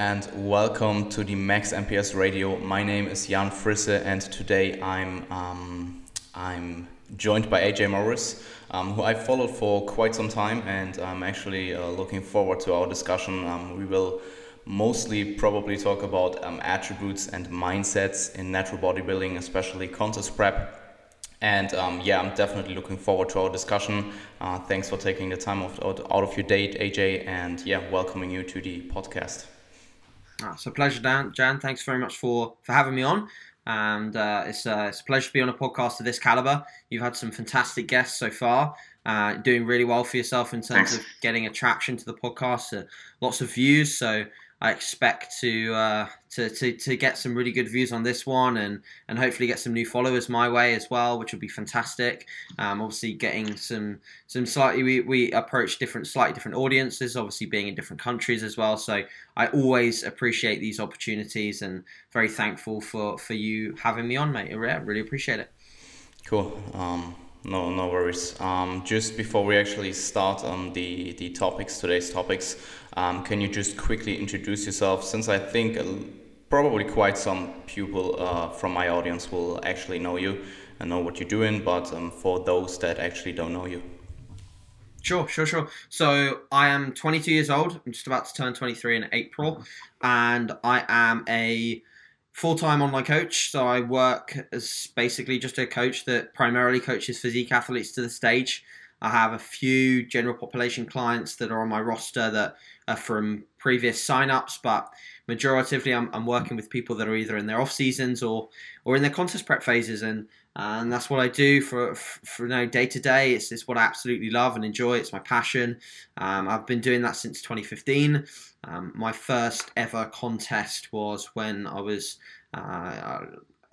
And welcome to the Max MPS Radio. My name is Jan Frisse, and today I'm um, I'm joined by AJ Morris, um, who I followed for quite some time, and I'm actually uh, looking forward to our discussion. Um, we will mostly probably talk about um, attributes and mindsets in natural bodybuilding, especially contest prep. And um, yeah, I'm definitely looking forward to our discussion. Uh, thanks for taking the time out of your date, AJ, and yeah, welcoming you to the podcast. Ah, it's a pleasure, Dan. Jan, thanks very much for, for having me on. And uh, it's, uh, it's a pleasure to be on a podcast of this caliber. You've had some fantastic guests so far, uh, doing really well for yourself in terms of getting attraction to the podcast, uh, lots of views. So I expect to, uh, to, to to get some really good views on this one, and and hopefully get some new followers my way as well, which would be fantastic. Um, obviously, getting some some slightly we, we approach different slightly different audiences, obviously being in different countries as well. So I always appreciate these opportunities, and very thankful for for you having me on, mate. Yeah, really appreciate it. Cool. Um, no, no worries. Um, just before we actually start on the, the topics, today's topics, um, can you just quickly introduce yourself? Since I think probably quite some people uh, from my audience will actually know you and know what you're doing, but um, for those that actually don't know you. Sure, sure, sure. So I am 22 years old. I'm just about to turn 23 in April, and I am a full time online coach. So I work as basically just a coach that primarily coaches physique athletes to the stage. I have a few general population clients that are on my roster that are from previous signups, but majoritively I'm, I'm working with people that are either in their off seasons or or in their contest prep phases, and and that's what I do for for, you day to day. It's it's what I absolutely love and enjoy. It's my passion. Um, I've been doing that since 2015. Um, my first ever contest was when I was uh,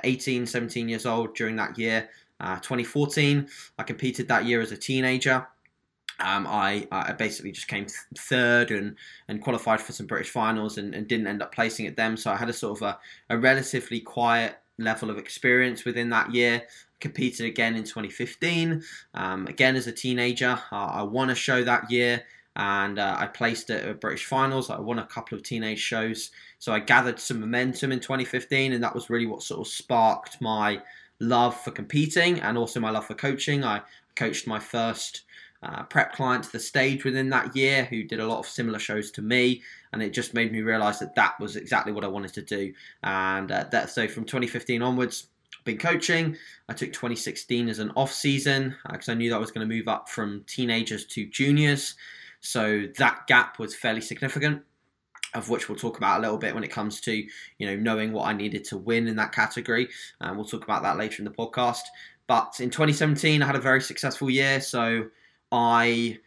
18, 17 years old during that year. Uh, 2014, I competed that year as a teenager. Um, I, I basically just came th- third and, and qualified for some British finals and, and, didn't end up placing at them. So I had a sort of a, a relatively quiet level of experience within that year. Competed again in 2015, um, again as a teenager. Uh, I won a show that year and uh, I placed at British finals. I won a couple of teenage shows, so I gathered some momentum in 2015, and that was really what sort of sparked my love for competing and also my love for coaching. I coached my first uh, prep client to the stage within that year who did a lot of similar shows to me and it just made me realize that that was exactly what i wanted to do and uh, that so from 2015 onwards I've been coaching i took 2016 as an off season because uh, i knew that i was going to move up from teenagers to juniors so that gap was fairly significant of which we'll talk about a little bit when it comes to you know knowing what I needed to win in that category. And we'll talk about that later in the podcast. But in 2017, I had a very successful year, so I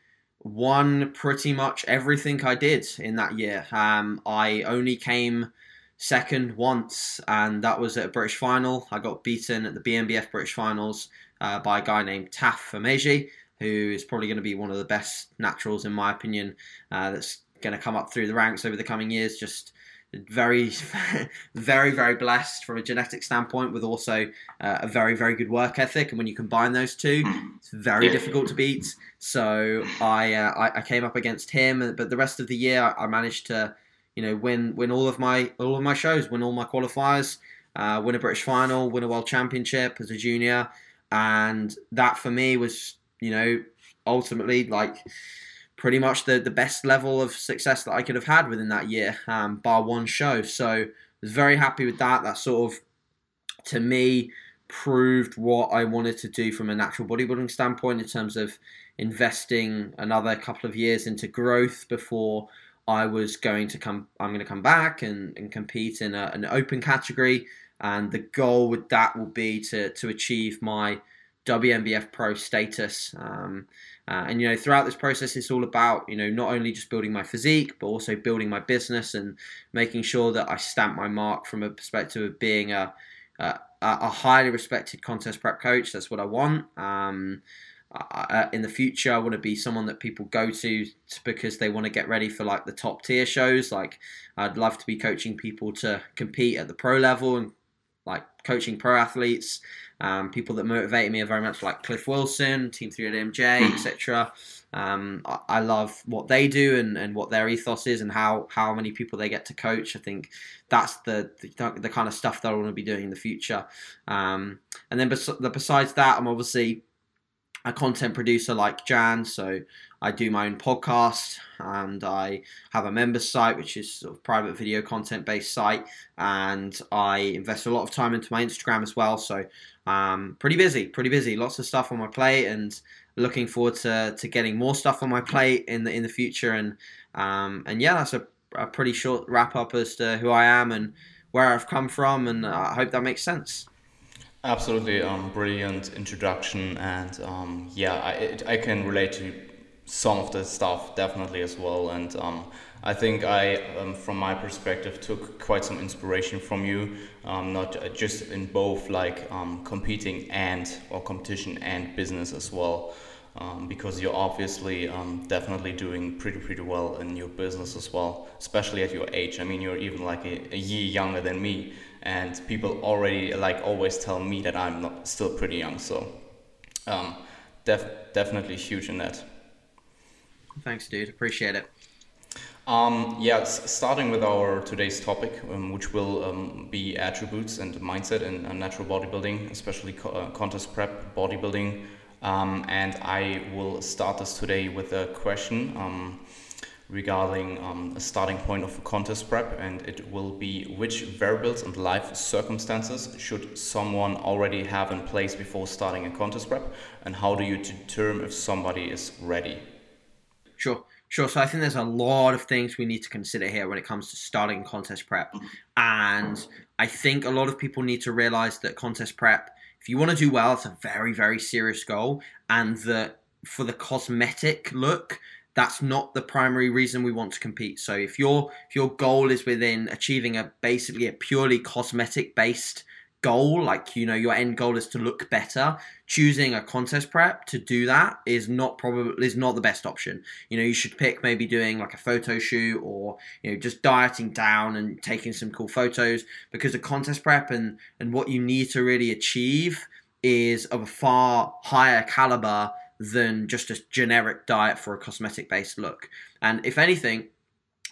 won pretty much everything I did in that year. Um, I only came second once, and that was at a British final. I got beaten at the BNBF British finals uh, by a guy named Taf Fameji, who is probably going to be one of the best naturals, in my opinion, uh, that's going to come up through the ranks over the coming years. Just very, very, very blessed from a genetic standpoint, with also uh, a very, very good work ethic. And when you combine those two, it's very difficult to beat. So I, uh, I, I, came up against him, but the rest of the year I, I, managed to, you know, win win all of my all of my shows, win all my qualifiers, uh, win a British final, win a World Championship as a junior, and that for me was, you know, ultimately like pretty much the, the best level of success that I could have had within that year, um, bar one show. So I was very happy with that. That sort of, to me, proved what I wanted to do from a natural bodybuilding standpoint in terms of investing another couple of years into growth before I was going to come. I'm going to come back and, and compete in a, an open category, and the goal with that will be to to achieve my WNBF Pro status. Um, uh, and you know, throughout this process, it's all about you know not only just building my physique, but also building my business and making sure that I stamp my mark from a perspective of being a a, a highly respected contest prep coach. That's what I want. Um, I, in the future, I want to be someone that people go to because they want to get ready for like the top tier shows. Like, I'd love to be coaching people to compete at the pro level and like coaching pro athletes. Um, people that motivated me are very much like Cliff Wilson, Team 3DMJ, etc. Um, I, I, love what they do and, and what their ethos is and how, how many people they get to coach. I think that's the the, the kind of stuff that I want to be doing in the future. Um, and then bes- besides that, I'm obviously a content producer like Jan, so I do my own podcast and I have a members site, which is sort of private video content based site, and I invest a lot of time into my Instagram as well. So um, pretty busy, pretty busy, lots of stuff on my plate, and looking forward to, to getting more stuff on my plate in the in the future. And um, and yeah, that's a, a pretty short wrap up as to who I am and where I've come from, and I hope that makes sense. Absolutely, um, brilliant introduction, and um, yeah, I, it, I can relate to some of the stuff definitely as well, and um, I think I, um, from my perspective, took quite some inspiration from you, um, not just in both like um, competing and or competition and business as well. Um, because you're obviously um, definitely doing pretty pretty well in your business as well, especially at your age. I mean, you're even like a, a year younger than me, and people already like always tell me that I'm not still pretty young. So, um, def- definitely huge in that. Thanks, dude. Appreciate it. Um, yeah, starting with our today's topic, um, which will um, be attributes and mindset in uh, natural bodybuilding, especially co- uh, contest prep bodybuilding. Um, and I will start this today with a question um, regarding um, a starting point of a contest prep, and it will be which variables and life circumstances should someone already have in place before starting a contest prep, and how do you determine if somebody is ready? Sure. Sure. So I think there's a lot of things we need to consider here when it comes to starting contest prep. And I think a lot of people need to realize that contest prep, if you want to do well, it's a very, very serious goal. And that for the cosmetic look, that's not the primary reason we want to compete. So if your if your goal is within achieving a basically a purely cosmetic based goal, like you know your end goal is to look better, choosing a contest prep to do that is not probably is not the best option. You know, you should pick maybe doing like a photo shoot or you know just dieting down and taking some cool photos because the contest prep and and what you need to really achieve is of a far higher caliber than just a generic diet for a cosmetic based look. And if anything,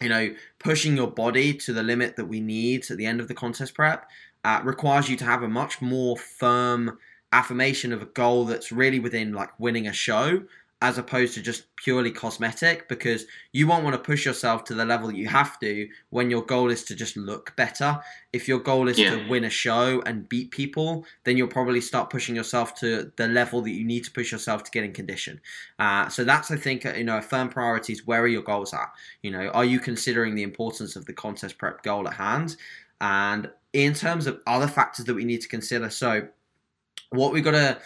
you know, pushing your body to the limit that we need at the end of the contest prep uh, requires you to have a much more firm affirmation of a goal that's really within like winning a show as opposed to just purely cosmetic because you won't want to push yourself to the level you have to when your goal is to just look better. If your goal is yeah. to win a show and beat people, then you'll probably start pushing yourself to the level that you need to push yourself to get in condition. Uh, so that's, I think, you know, a firm priority is where are your goals at? You know, are you considering the importance of the contest prep goal at hand? And in terms of other factors that we need to consider, so what we've got to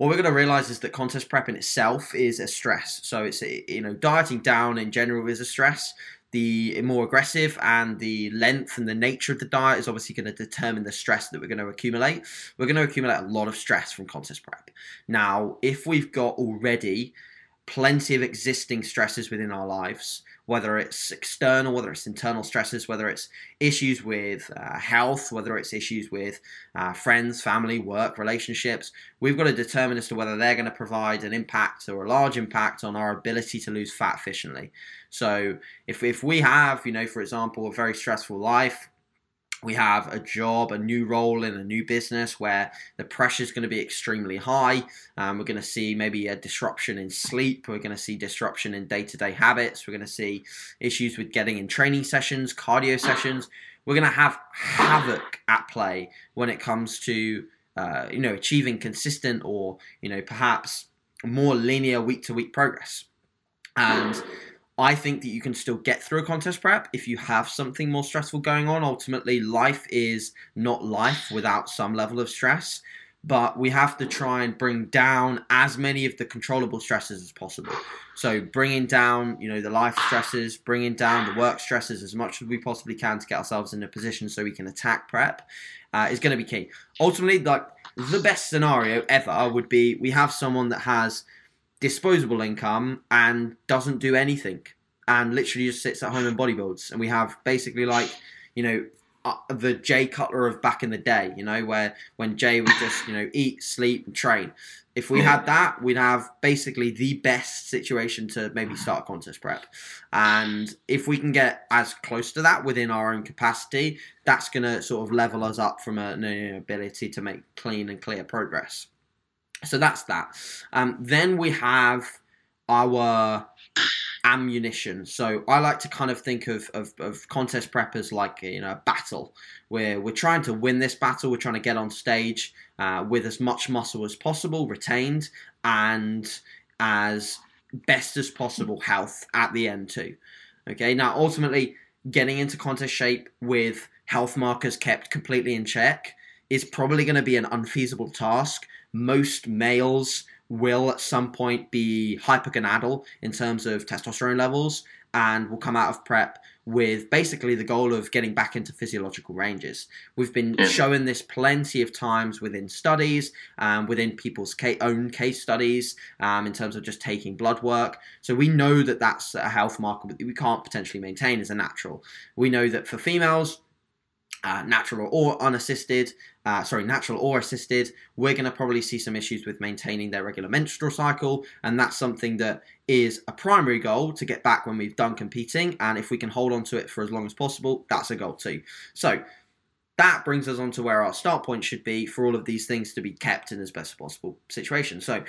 what we're going to realize is that contest prep in itself is a stress. So it's you know dieting down in general is a stress. The more aggressive and the length and the nature of the diet is obviously going to determine the stress that we're going to accumulate. We're going to accumulate a lot of stress from contest prep. Now, if we've got already plenty of existing stresses within our lives, whether it's external, whether it's internal stresses, whether it's issues with uh, health, whether it's issues with uh, friends, family, work, relationships. We've got to determine as to whether they're going to provide an impact or a large impact on our ability to lose fat efficiently. So if, if we have, you know, for example, a very stressful life, we have a job, a new role in a new business where the pressure is going to be extremely high. Um, we're going to see maybe a disruption in sleep. We're going to see disruption in day to day habits. We're going to see issues with getting in training sessions, cardio sessions. We're going to have havoc at play when it comes to uh, you know achieving consistent or you know perhaps more linear week to week progress. And I think that you can still get through a contest prep if you have something more stressful going on. Ultimately, life is not life without some level of stress, but we have to try and bring down as many of the controllable stresses as possible. So, bringing down, you know, the life stresses, bringing down the work stresses as much as we possibly can to get ourselves in a position so we can attack prep uh, is going to be key. Ultimately, like the best scenario ever would be we have someone that has disposable income and doesn't do anything and literally just sits at home and bodybuilds. And we have basically like, you know, uh, the Jay Cutler of back in the day, you know, where when Jay would just, you know, eat, sleep, and train. If we had that, we'd have basically the best situation to maybe start contest prep. And if we can get as close to that within our own capacity, that's going to sort of level us up from an ability to make clean and clear progress. So that's that. Um, then we have our ammunition. So I like to kind of think of, of, of contest preppers like you know a battle where we're trying to win this battle. We're trying to get on stage uh, with as much muscle as possible retained and as best as possible health at the end too. Okay, now ultimately getting into contest shape with health markers kept completely in check is probably going to be an unfeasible task. Most males will at some point be hypergonadal in terms of testosterone levels and will come out of prep with basically the goal of getting back into physiological ranges. We've been showing this plenty of times within studies, um, within people's own case studies, um, in terms of just taking blood work. So we know that that's a health marker that we can't potentially maintain as a natural. We know that for females, uh, natural or unassisted, uh, sorry, natural or assisted, we're going to probably see some issues with maintaining their regular menstrual cycle. And that's something that is a primary goal to get back when we've done competing. And if we can hold on to it for as long as possible, that's a goal too. So that brings us on to where our start point should be for all of these things to be kept in as best possible situation. So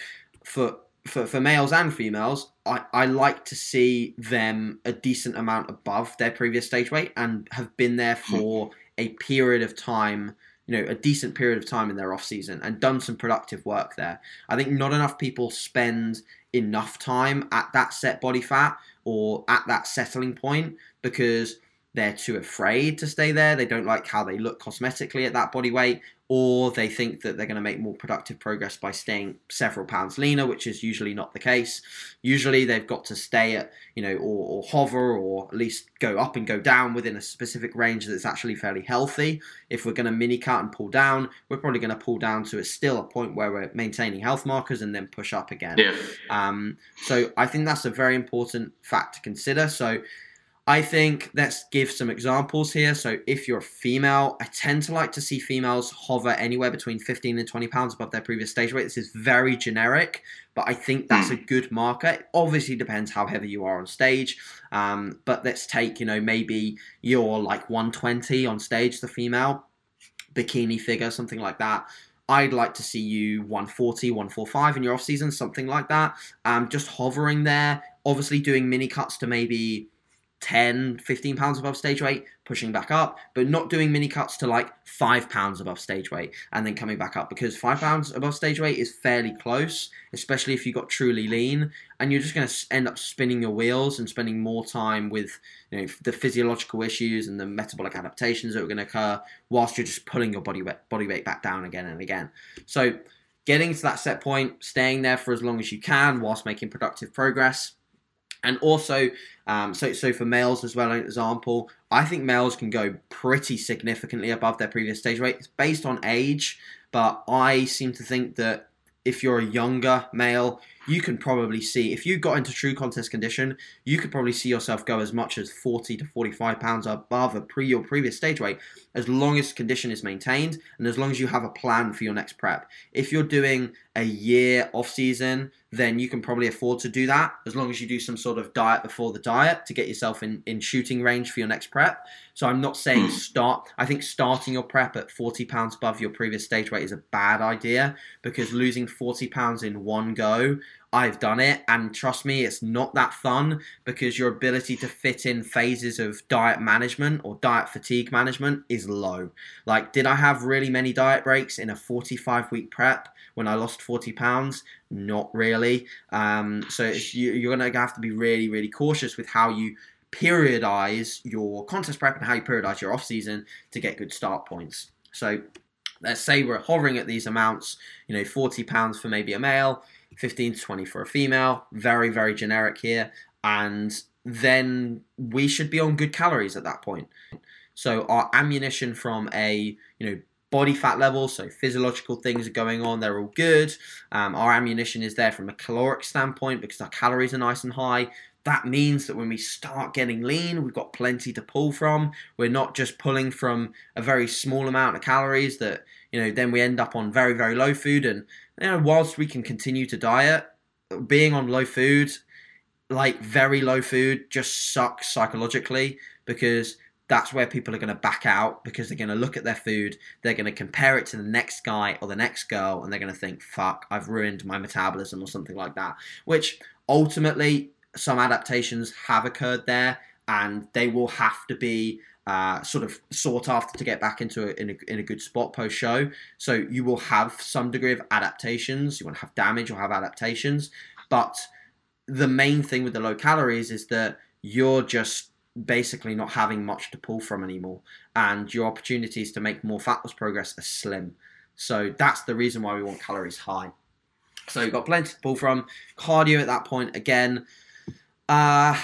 for for, for males and females, I, I like to see them a decent amount above their previous stage weight and have been there for a period of time you know a decent period of time in their off season and done some productive work there. I think not enough people spend enough time at that set body fat or at that settling point because they're too afraid to stay there. They don't like how they look cosmetically at that body weight, or they think that they're going to make more productive progress by staying several pounds leaner, which is usually not the case. Usually they've got to stay at, you know, or, or hover or at least go up and go down within a specific range that's actually fairly healthy. If we're going to mini cut and pull down, we're probably going to pull down to a still a point where we're maintaining health markers and then push up again. Yeah. Um, so I think that's a very important fact to consider. So I think let's give some examples here. So, if you're a female, I tend to like to see females hover anywhere between 15 and 20 pounds above their previous stage weight. This is very generic, but I think that's a good marker. It obviously depends how heavy you are on stage. Um, but let's take, you know, maybe you're like 120 on stage, the female, bikini figure, something like that. I'd like to see you 140, 145 in your off season, something like that. Um, just hovering there, obviously doing mini cuts to maybe 10, 15 pounds above stage weight, pushing back up, but not doing mini cuts to like five pounds above stage weight and then coming back up because five pounds above stage weight is fairly close, especially if you got truly lean, and you're just going to end up spinning your wheels and spending more time with you know, the physiological issues and the metabolic adaptations that are going to occur whilst you're just pulling your body weight, body weight back down again and again. So, getting to that set point, staying there for as long as you can whilst making productive progress and also, um, so so for males as well, an example, I think males can go pretty significantly above their previous stage weight. It's based on age, but I seem to think that if you're a younger male, you can probably see if you got into true contest condition, you could probably see yourself go as much as 40 to 45 pounds above a pre your previous stage weight, as long as condition is maintained and as long as you have a plan for your next prep. If you're doing a year off season, then you can probably afford to do that as long as you do some sort of diet before the diet to get yourself in, in shooting range for your next prep. So I'm not saying hmm. start. I think starting your prep at 40 pounds above your previous stage weight is a bad idea because losing 40 pounds in one go I've done it, and trust me, it's not that fun because your ability to fit in phases of diet management or diet fatigue management is low. Like, did I have really many diet breaks in a 45 week prep when I lost 40 pounds? Not really. Um, so you, are going to have to be really, really cautious with how you periodize your contest prep and how you periodize your off season to get good start points. So let's say we're hovering at these amounts, you know, 40 pounds for maybe a male 15 to 20 for a female. Very, very generic here. And then we should be on good calories at that point. So our ammunition from a you know body fat level, so physiological things are going on, they're all good. Um, our ammunition is there from a caloric standpoint because our calories are nice and high. that means that when we start getting lean, we've got plenty to pull from. We're not just pulling from a very small amount of calories that, you know, then we end up on very, very low food. And, you know, whilst we can continue to diet, being on low food, like very low food, just sucks psychologically because that's where people are going to back out because they're going to look at their food, they're going to compare it to the next guy or the next girl, and they're going to think, fuck, I've ruined my metabolism or something like that. Which ultimately, some adaptations have occurred there, and they will have to be uh, sort of sought after to get back into a, in, a, in a good spot post show. So you will have some degree of adaptations. You want to have damage or have adaptations, but the main thing with the low calories is that you're just basically not having much to pull from anymore, and your opportunities to make more fat loss progress are slim. So that's the reason why we want calories high. So you've got plenty to pull from. Cardio at that point again. Uh,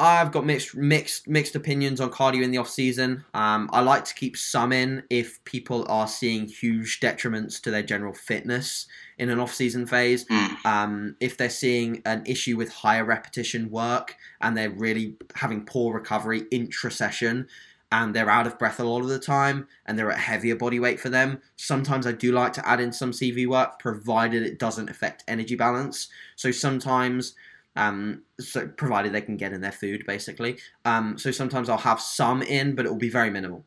I've got mixed mixed mixed opinions on cardio in the off season. Um, I like to keep some in if people are seeing huge detriments to their general fitness in an off season phase. Mm. Um, if they're seeing an issue with higher repetition work and they're really having poor recovery intra session and they're out of breath a lot of the time and they're at heavier body weight for them, sometimes I do like to add in some CV work provided it doesn't affect energy balance. So sometimes um, so provided they can get in their food, basically. Um, so sometimes I'll have some in, but it will be very minimal.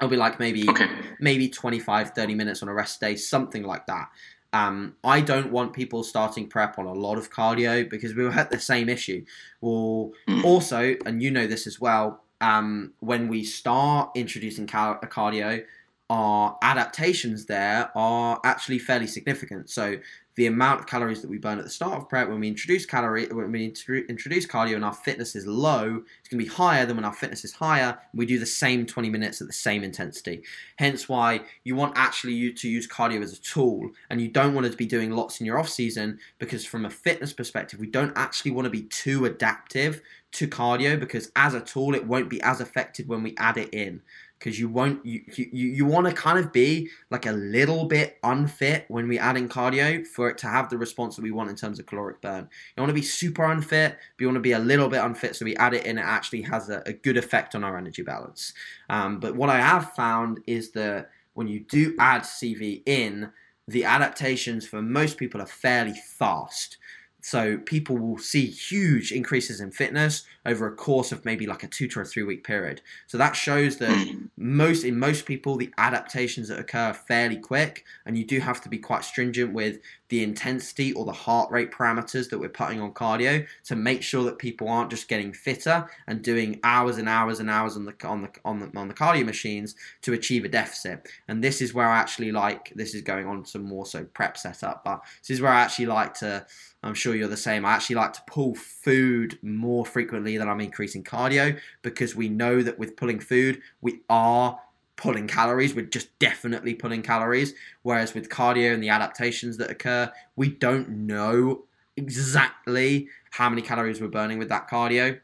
It'll be like maybe okay. maybe 25, 30 minutes on a rest day, something like that. Um, I don't want people starting prep on a lot of cardio because we will have the same issue. Well, mm. also, and you know this as well, um, when we start introducing car- cardio, our adaptations there are actually fairly significant. So the amount of calories that we burn at the start of prep when we introduce calorie when we introduce cardio and our fitness is low it's going to be higher than when our fitness is higher we do the same 20 minutes at the same intensity. Hence why you want actually you to use cardio as a tool and you don't want to be doing lots in your off season because from a fitness perspective we don't actually want to be too adaptive to cardio because as a tool it won't be as effective when we add it in because you won't you you, you want to kind of be like a little bit unfit when we add in cardio for it to have the response that we want in terms of caloric burn. You want to be super unfit, but you want to be a little bit unfit so we add it in. It actually has a, a good effect on our energy balance. Um, but what I have found is that when you do add CV in, the adaptations for most people are fairly fast. So people will see huge increases in fitness over a course of maybe like a two to a three week period. So that shows that hmm. most in most people the adaptations that occur are fairly quick, and you do have to be quite stringent with the intensity or the heart rate parameters that we're putting on cardio to make sure that people aren't just getting fitter and doing hours and hours and hours on the on the on the, on the cardio machines to achieve a deficit. And this is where I actually like this is going on some more so prep setup, but this is where I actually like to I'm sure you're the same. I actually like to pull food more frequently than I'm increasing cardio because we know that with pulling food, we are pulling calories. We're just definitely pulling calories. Whereas with cardio and the adaptations that occur, we don't know exactly how many calories we're burning with that cardio.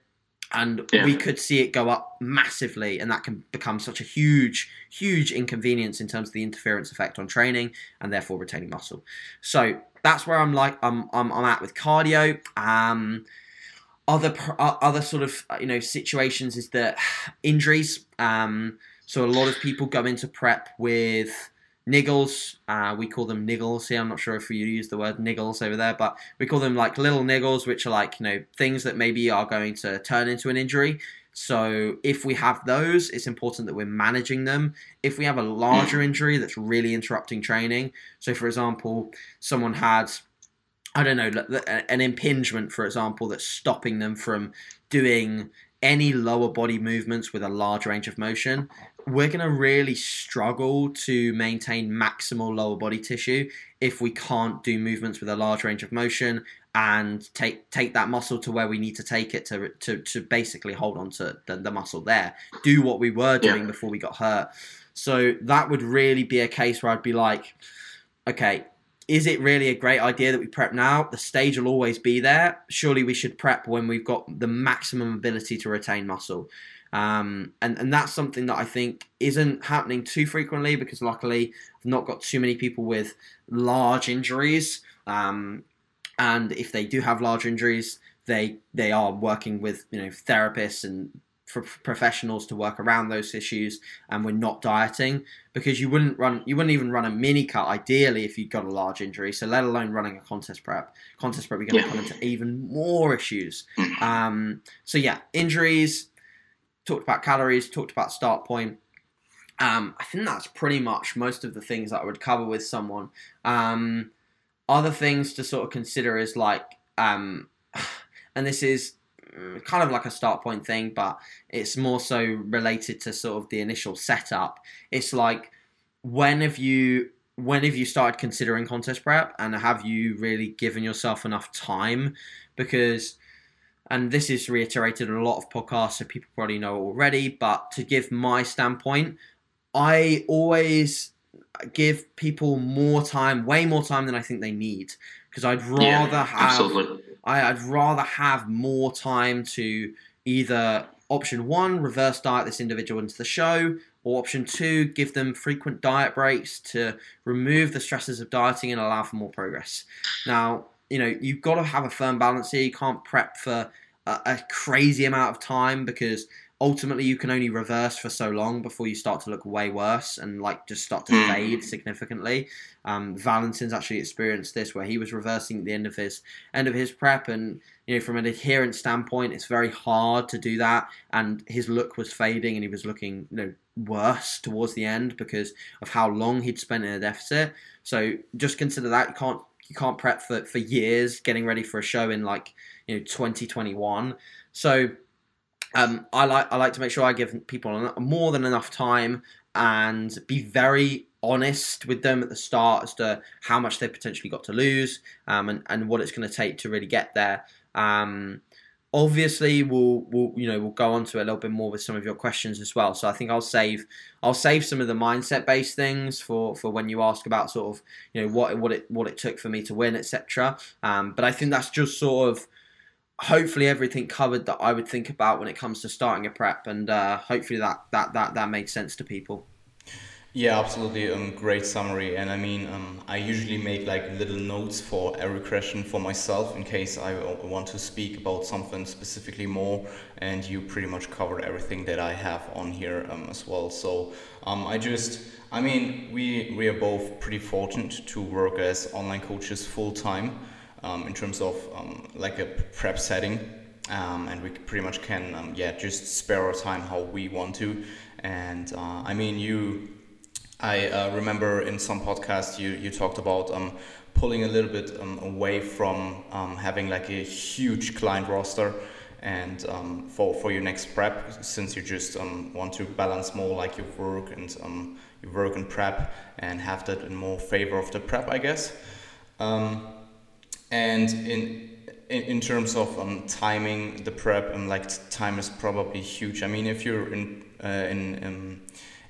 And yeah. we could see it go up massively, and that can become such a huge, huge inconvenience in terms of the interference effect on training and therefore retaining muscle. So that's where I'm like I'm I'm, I'm at with cardio. Um, other other sort of uh, you know situations is that injuries. Um, so a lot of people go into prep with niggles. Uh, we call them niggles here. I'm not sure if you use the word niggles over there, but we call them like little niggles, which are like you know things that maybe are going to turn into an injury. So if we have those, it's important that we're managing them. If we have a larger injury that's really interrupting training, so for example, someone had I don't know, an impingement, for example, that's stopping them from doing any lower body movements with a large range of motion, we're going to really struggle to maintain maximal lower body tissue if we can't do movements with a large range of motion and take take that muscle to where we need to take it to to, to basically hold on to the, the muscle there do what we were doing yeah. before we got hurt so that would really be a case where i'd be like okay is it really a great idea that we prep now? The stage will always be there. Surely we should prep when we've got the maximum ability to retain muscle. Um, and, and that's something that I think isn't happening too frequently because luckily I've not got too many people with large injuries. Um, and if they do have large injuries, they they are working with you know therapists and for professionals to work around those issues and we're not dieting because you wouldn't run you wouldn't even run a mini cut ideally if you've got a large injury so let alone running a contest prep contest prep you're going to yeah. come into even more issues mm. um, so yeah injuries talked about calories talked about start point um, I think that's pretty much most of the things that I would cover with someone. Um, other things to sort of consider is like, um, and this is Mm. kind of like a start point thing, but it's more so related to sort of the initial setup. It's like, when have you when have you started considering contest prep and have you really given yourself enough time because and this is reiterated in a lot of podcasts so people probably know already but to give my standpoint I always give people more time, way more time than I think they need, because I'd rather yeah, have absolutely. I, would rather have more time to either option one reverse diet this individual into the show, or option two give them frequent diet breaks to remove the stresses of dieting and allow for more progress. Now, you know you've got to have a firm balance here. You can't prep for a, a crazy amount of time because ultimately you can only reverse for so long before you start to look way worse and like just start to hmm. fade significantly. Um, Valentin's actually experienced this where he was reversing at the end of his end of his prep, and you know from an adherence standpoint, it's very hard to do that. And his look was fading, and he was looking you know worse towards the end because of how long he'd spent in a deficit. So just consider that you can't you can't prep for for years getting ready for a show in like you know 2021. So um, I like I like to make sure I give people more than enough time and be very honest with them at the start as to how much they potentially got to lose um, and, and what it's going to take to really get there. Um, obviously, we'll, we'll you know we'll go on to a little bit more with some of your questions as well. So I think I'll save I'll save some of the mindset based things for, for when you ask about sort of you know what what it what it took for me to win, etc. Um, but I think that's just sort of hopefully everything covered that I would think about when it comes to starting a prep, and uh, hopefully that that that that makes sense to people. Yeah, absolutely. Um, great summary. And I mean, um, I usually make like little notes for every question for myself in case I want to speak about something specifically more. And you pretty much covered everything that I have on here um, as well. So um, I just, I mean, we we are both pretty fortunate to work as online coaches full time um, in terms of um, like a prep setting. Um, and we pretty much can, um, yeah, just spare our time how we want to. And uh, I mean, you, I uh, remember in some podcast you, you talked about um, pulling a little bit um, away from having like a huge client roster and um, for, for your next prep since you just um, want to balance more like your work and um, your work and prep and have that in more favor of the prep I guess and in in, in terms of um, timing the prep, um, like time is probably huge. I mean, if you're in uh, in um,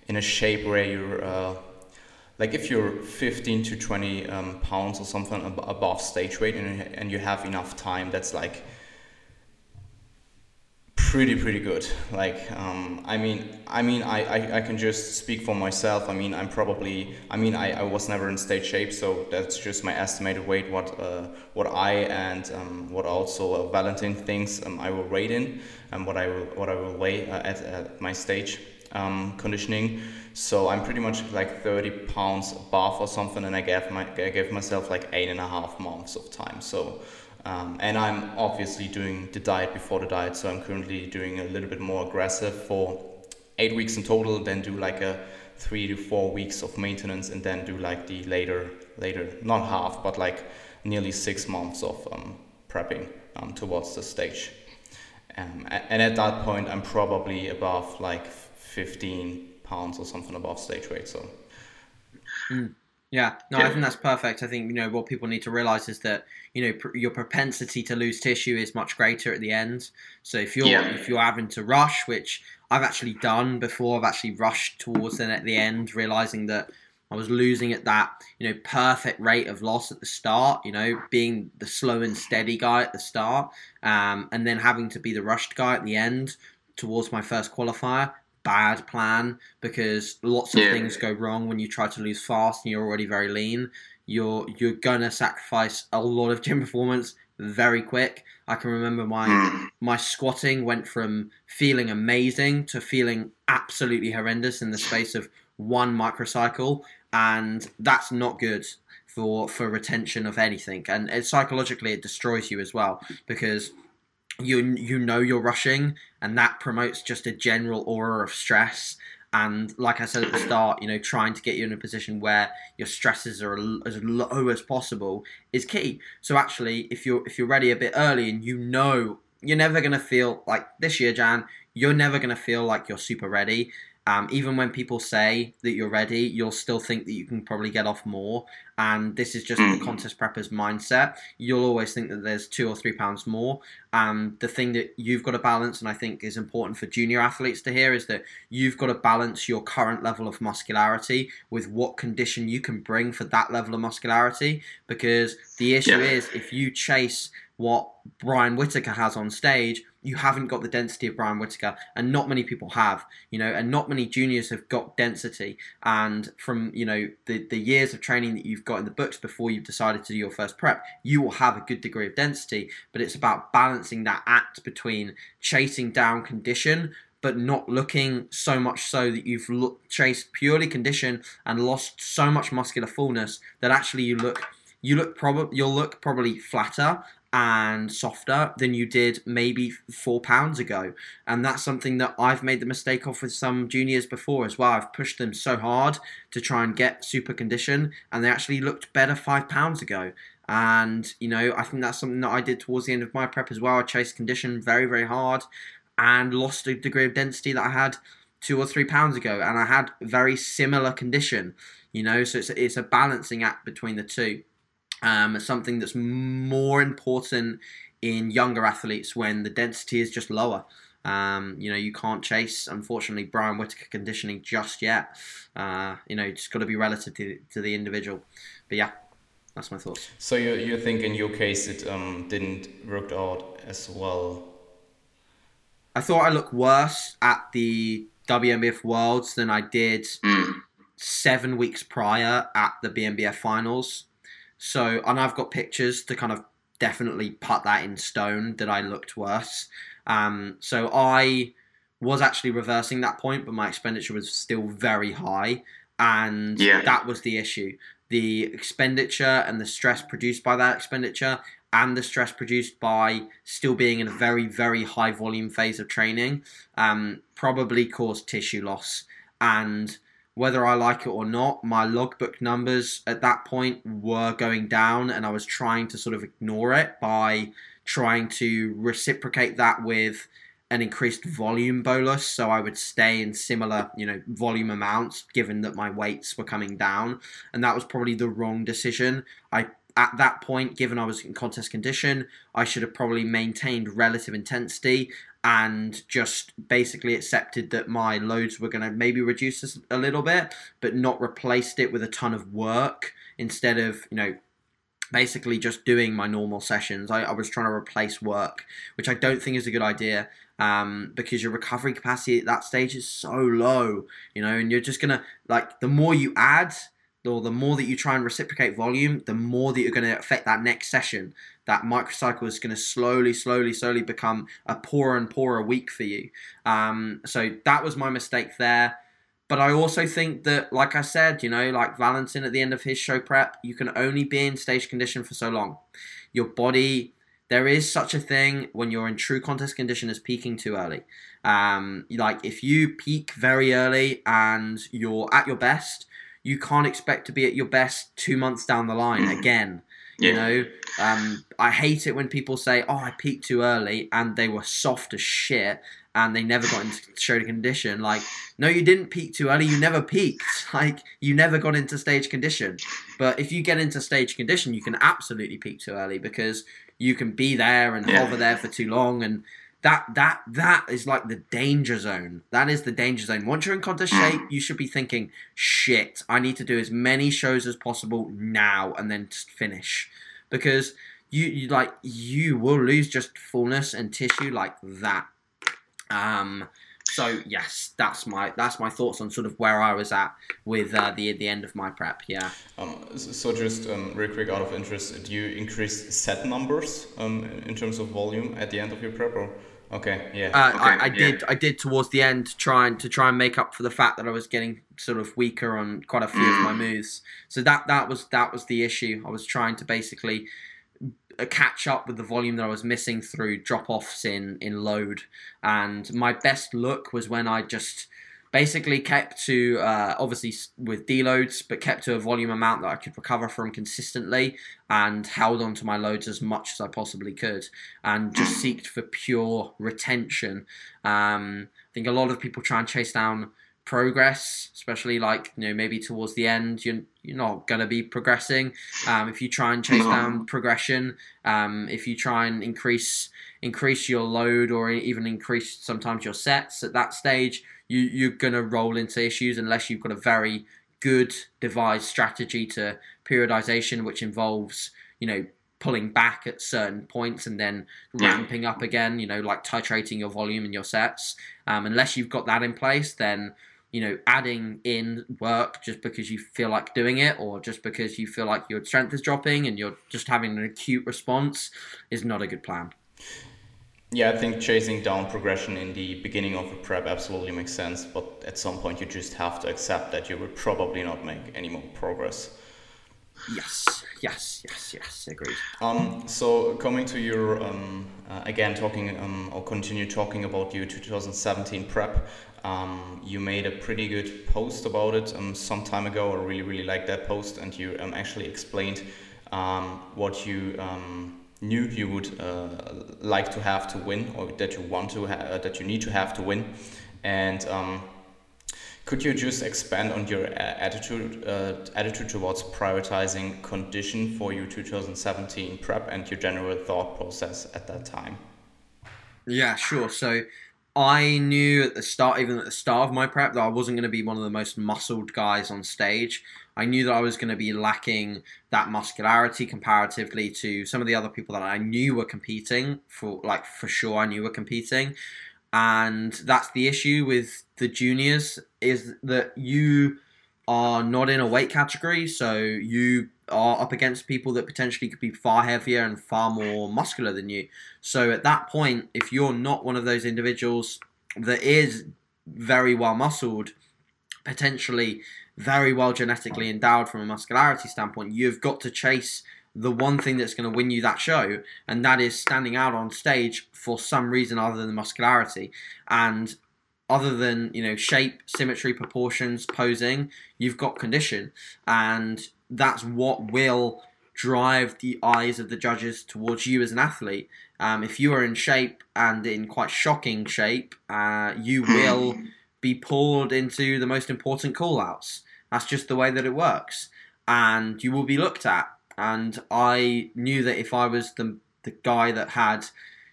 in a shape where you're uh, like if you're 15 to 20 um, pounds or something ab- above stage weight and, and you have enough time, that's like pretty pretty good. Like um, i mean i mean I, I i can just speak for myself. I mean i'm probably i mean i, I was never in state shape so that's just my estimated weight what uh, what i and um, what also uh, valentin thinks um, i will rate in and what i will what i will weigh uh, at, at my stage um, conditioning. So i'm pretty much like 30 pounds above or something and i gave my i gave myself like eight and a half months of time. So um, and I'm obviously doing the diet before the diet, so I'm currently doing a little bit more aggressive for eight weeks in total, then do like a three to four weeks of maintenance, and then do like the later, later, not half, but like nearly six months of um, prepping um, towards the stage. Um, and at that point, I'm probably above like 15 pounds or something above stage weight. So. Mm. Yeah, no. I think that's perfect. I think you know what people need to realize is that you know pr- your propensity to lose tissue is much greater at the end. So if you're yeah. if you're having to rush, which I've actually done before, I've actually rushed towards the at the end, realizing that I was losing at that you know perfect rate of loss at the start. You know, being the slow and steady guy at the start, um, and then having to be the rushed guy at the end towards my first qualifier bad plan because lots of yeah. things go wrong when you try to lose fast and you're already very lean. You're you're gonna sacrifice a lot of gym performance very quick. I can remember my Mm. my squatting went from feeling amazing to feeling absolutely horrendous in the space of one microcycle, and that's not good for for retention of anything. And it, psychologically, it destroys you as well because you you know you're rushing, and that promotes just a general aura of stress. And like I said at the start, you know, trying to get you in a position where your stresses are as low as possible is key. So actually, if you're if you're ready a bit early and you know you're never gonna feel like this year, Jan, you're never gonna feel like you're super ready. Um, even when people say that you're ready, you'll still think that you can probably get off more. And this is just the Mm. contest prepper's mindset. You'll always think that there's two or three pounds more. Um, the thing that you've got to balance, and I think is important for junior athletes to hear, is that you've got to balance your current level of muscularity with what condition you can bring for that level of muscularity. Because the issue Yeah. is if you chase what Brian Whitacre has on stage, you haven't got the density of Brian Whitacre, and not many people have, you know, and not many juniors have got density. And from you know the the years of training that you've got in the books before you've decided to do your first prep, you will have a good degree of density. But it's about balancing that act between chasing down condition. But not looking so much so that you've look, chased purely condition and lost so much muscular fullness that actually you look you look probably you'll look probably flatter and softer than you did maybe four pounds ago. And that's something that I've made the mistake of with some juniors before as well. I've pushed them so hard to try and get super condition, and they actually looked better five pounds ago. And, you know, I think that's something that I did towards the end of my prep as well. I chased condition very, very hard and lost a degree of density that I had two or three pounds ago. And I had very similar condition, you know, so it's, it's a balancing act between the two um, something that's more important in younger athletes when the density is just lower. Um, you know, you can't chase, unfortunately, Brian Whitacre conditioning just yet. Uh, you know, it's got to be relative to, to the individual. But yeah, that's my thoughts. So you you think in your case it um, didn't work out as well? I thought I looked worse at the WNBF Worlds than I did Mm. seven weeks prior at the BNBF finals. So, and I've got pictures to kind of definitely put that in stone that I looked worse. Um, so I was actually reversing that point, but my expenditure was still very high, and Yeah. that was the issue. The expenditure and the stress produced by that expenditure, and the stress produced by still being in a very, very high volume phase of training, um, probably caused tissue loss. And whether I like it or not, my logbook numbers at that point were going down, and I was trying to sort of ignore it by trying to reciprocate that with an increased volume bolus. So I would stay in similar, you know, volume amounts, given that my weights were coming down, and that was probably the wrong decision. I at that point, given I was in contest condition, I should have probably maintained relative intensity and just basically accepted that my loads were going to maybe reduce a little bit, but not replaced it with a ton of work instead of, you know, basically just doing my normal sessions. I, I was trying to replace work, which I don't think is a good idea um, because your recovery capacity at that stage is so low, you know, and you're just to, like, the more you add, or the more that you try and reciprocate volume, the more that you're going to affect that next session. That microcycle is going to slowly, slowly, slowly become a poorer and poorer week for you. Um, so that was my mistake there. But I also think that, like I said, you know, like Valentin at the end of his show prep, you can only be in stage condition for so long. Your body, there is such a thing when you're in true contest condition as peaking too early. Um, like if you peak very early and you're at your best, you can't expect to be at your best two months down the line Mhm. again. Yeah. You know, um, I hate it when people say, "Oh, I peaked too early," and they were soft as shit, and they never got into show condition. Like, no, you didn't peak too early. You never peaked. Like, you never got into stage condition. But if you get into stage condition, you can absolutely peak too early because you can be there and Yeah. hover there for too long, and that that that is like the danger zone. That is the danger zone. Once you're in contest shape, you should be thinking, "Shit, I need to do as many shows as possible now, and then just finish," because you, you like you will lose just fullness and tissue like that. Um, so yes, that's my that's my thoughts on sort of where I was at with uh, the the end of my prep. Yeah. Um, so just um, real quick, out of interest, do you increase set numbers um, in terms of volume at the end of your prep, or okay, yeah? Uh, okay, I, I yeah. did I did towards the end trying to try and make up for the fact that I was getting sort of weaker on quite a few of my moves. So that that was that was the issue. I was trying to basically uh, catch up with the volume that I was missing through drop offs in in load. And my best look was when I just basically kept to uh, obviously with deloads, but kept to a volume amount that I could recover from consistently, and held on to my loads as much as I possibly could, and just seeked for pure retention. Um, I think a lot of people try and chase down progress, especially like you know maybe towards the end, you're you're not gonna be progressing. Um, if you try and chase down progression, um, if you try and increase increase your load or even increase sometimes your sets at that stage, you you're gonna roll into issues unless you've got a very good devised strategy to periodization, which involves you know pulling back at certain points and then ramping up again. You know, like titrating your volume and your sets. Um, unless you've got that in place, then you know adding in work just because you feel like doing it or just because you feel like your strength is dropping and you're just having an acute response is not a good plan. Yeah, I think chasing down progression in the beginning of a prep absolutely makes sense, but at some point you just have to accept that you will probably not make any more progress. Yes, yes, yes, yes. Agreed. Um, so coming to your um, uh, again talking um, or continue talking about your 2017 prep, um, you made a pretty good post about it um, some time ago. I really really liked that post, and you um, actually explained um, what you um, knew you would uh, like to have to win, or that you want to ha- uh, that you need to have to win, and um, could you just expand on your uh, attitude uh, attitude towards prioritizing condition for your 2017 prep and your general thought process at that time? Yeah, sure. So I knew at the start, even at the start of my prep, that I wasn't going to be one of the most muscled guys on stage. I knew that I was going to be lacking that muscularity comparatively to some of the other people that I knew were competing for, like for sure, I knew were competing. And that's the issue with the juniors is that you are not in a weight category, so you are up against people that potentially could be far heavier and far more muscular than you. So at that point, if you're not one of those individuals that is very well muscled, potentially very well genetically endowed from a muscularity standpoint, you've got to chase the one thing that's going to win you that show, and that is standing out on stage for some reason other than muscularity. And other than you know shape, symmetry, proportions, posing, you've got condition, and that's what will drive the eyes of the judges towards you as an athlete. Um, if you are in shape and in quite shocking shape, uh, you will be pulled into the most important call outs. That's just the way that it works. And you will be looked at. And I knew that if I was the, the guy that had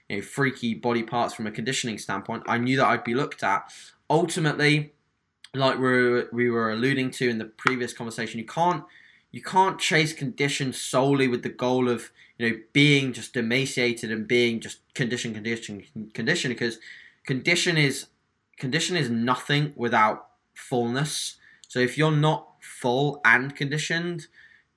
you know, freaky body parts from a conditioning standpoint, I knew that I'd be looked at. Ultimately, like we were, we were alluding to in the previous conversation, you can't you can't chase condition solely with the goal of you know being just emaciated and being just condition condition condition because condition is condition is nothing without fullness. So if you're not full and conditioned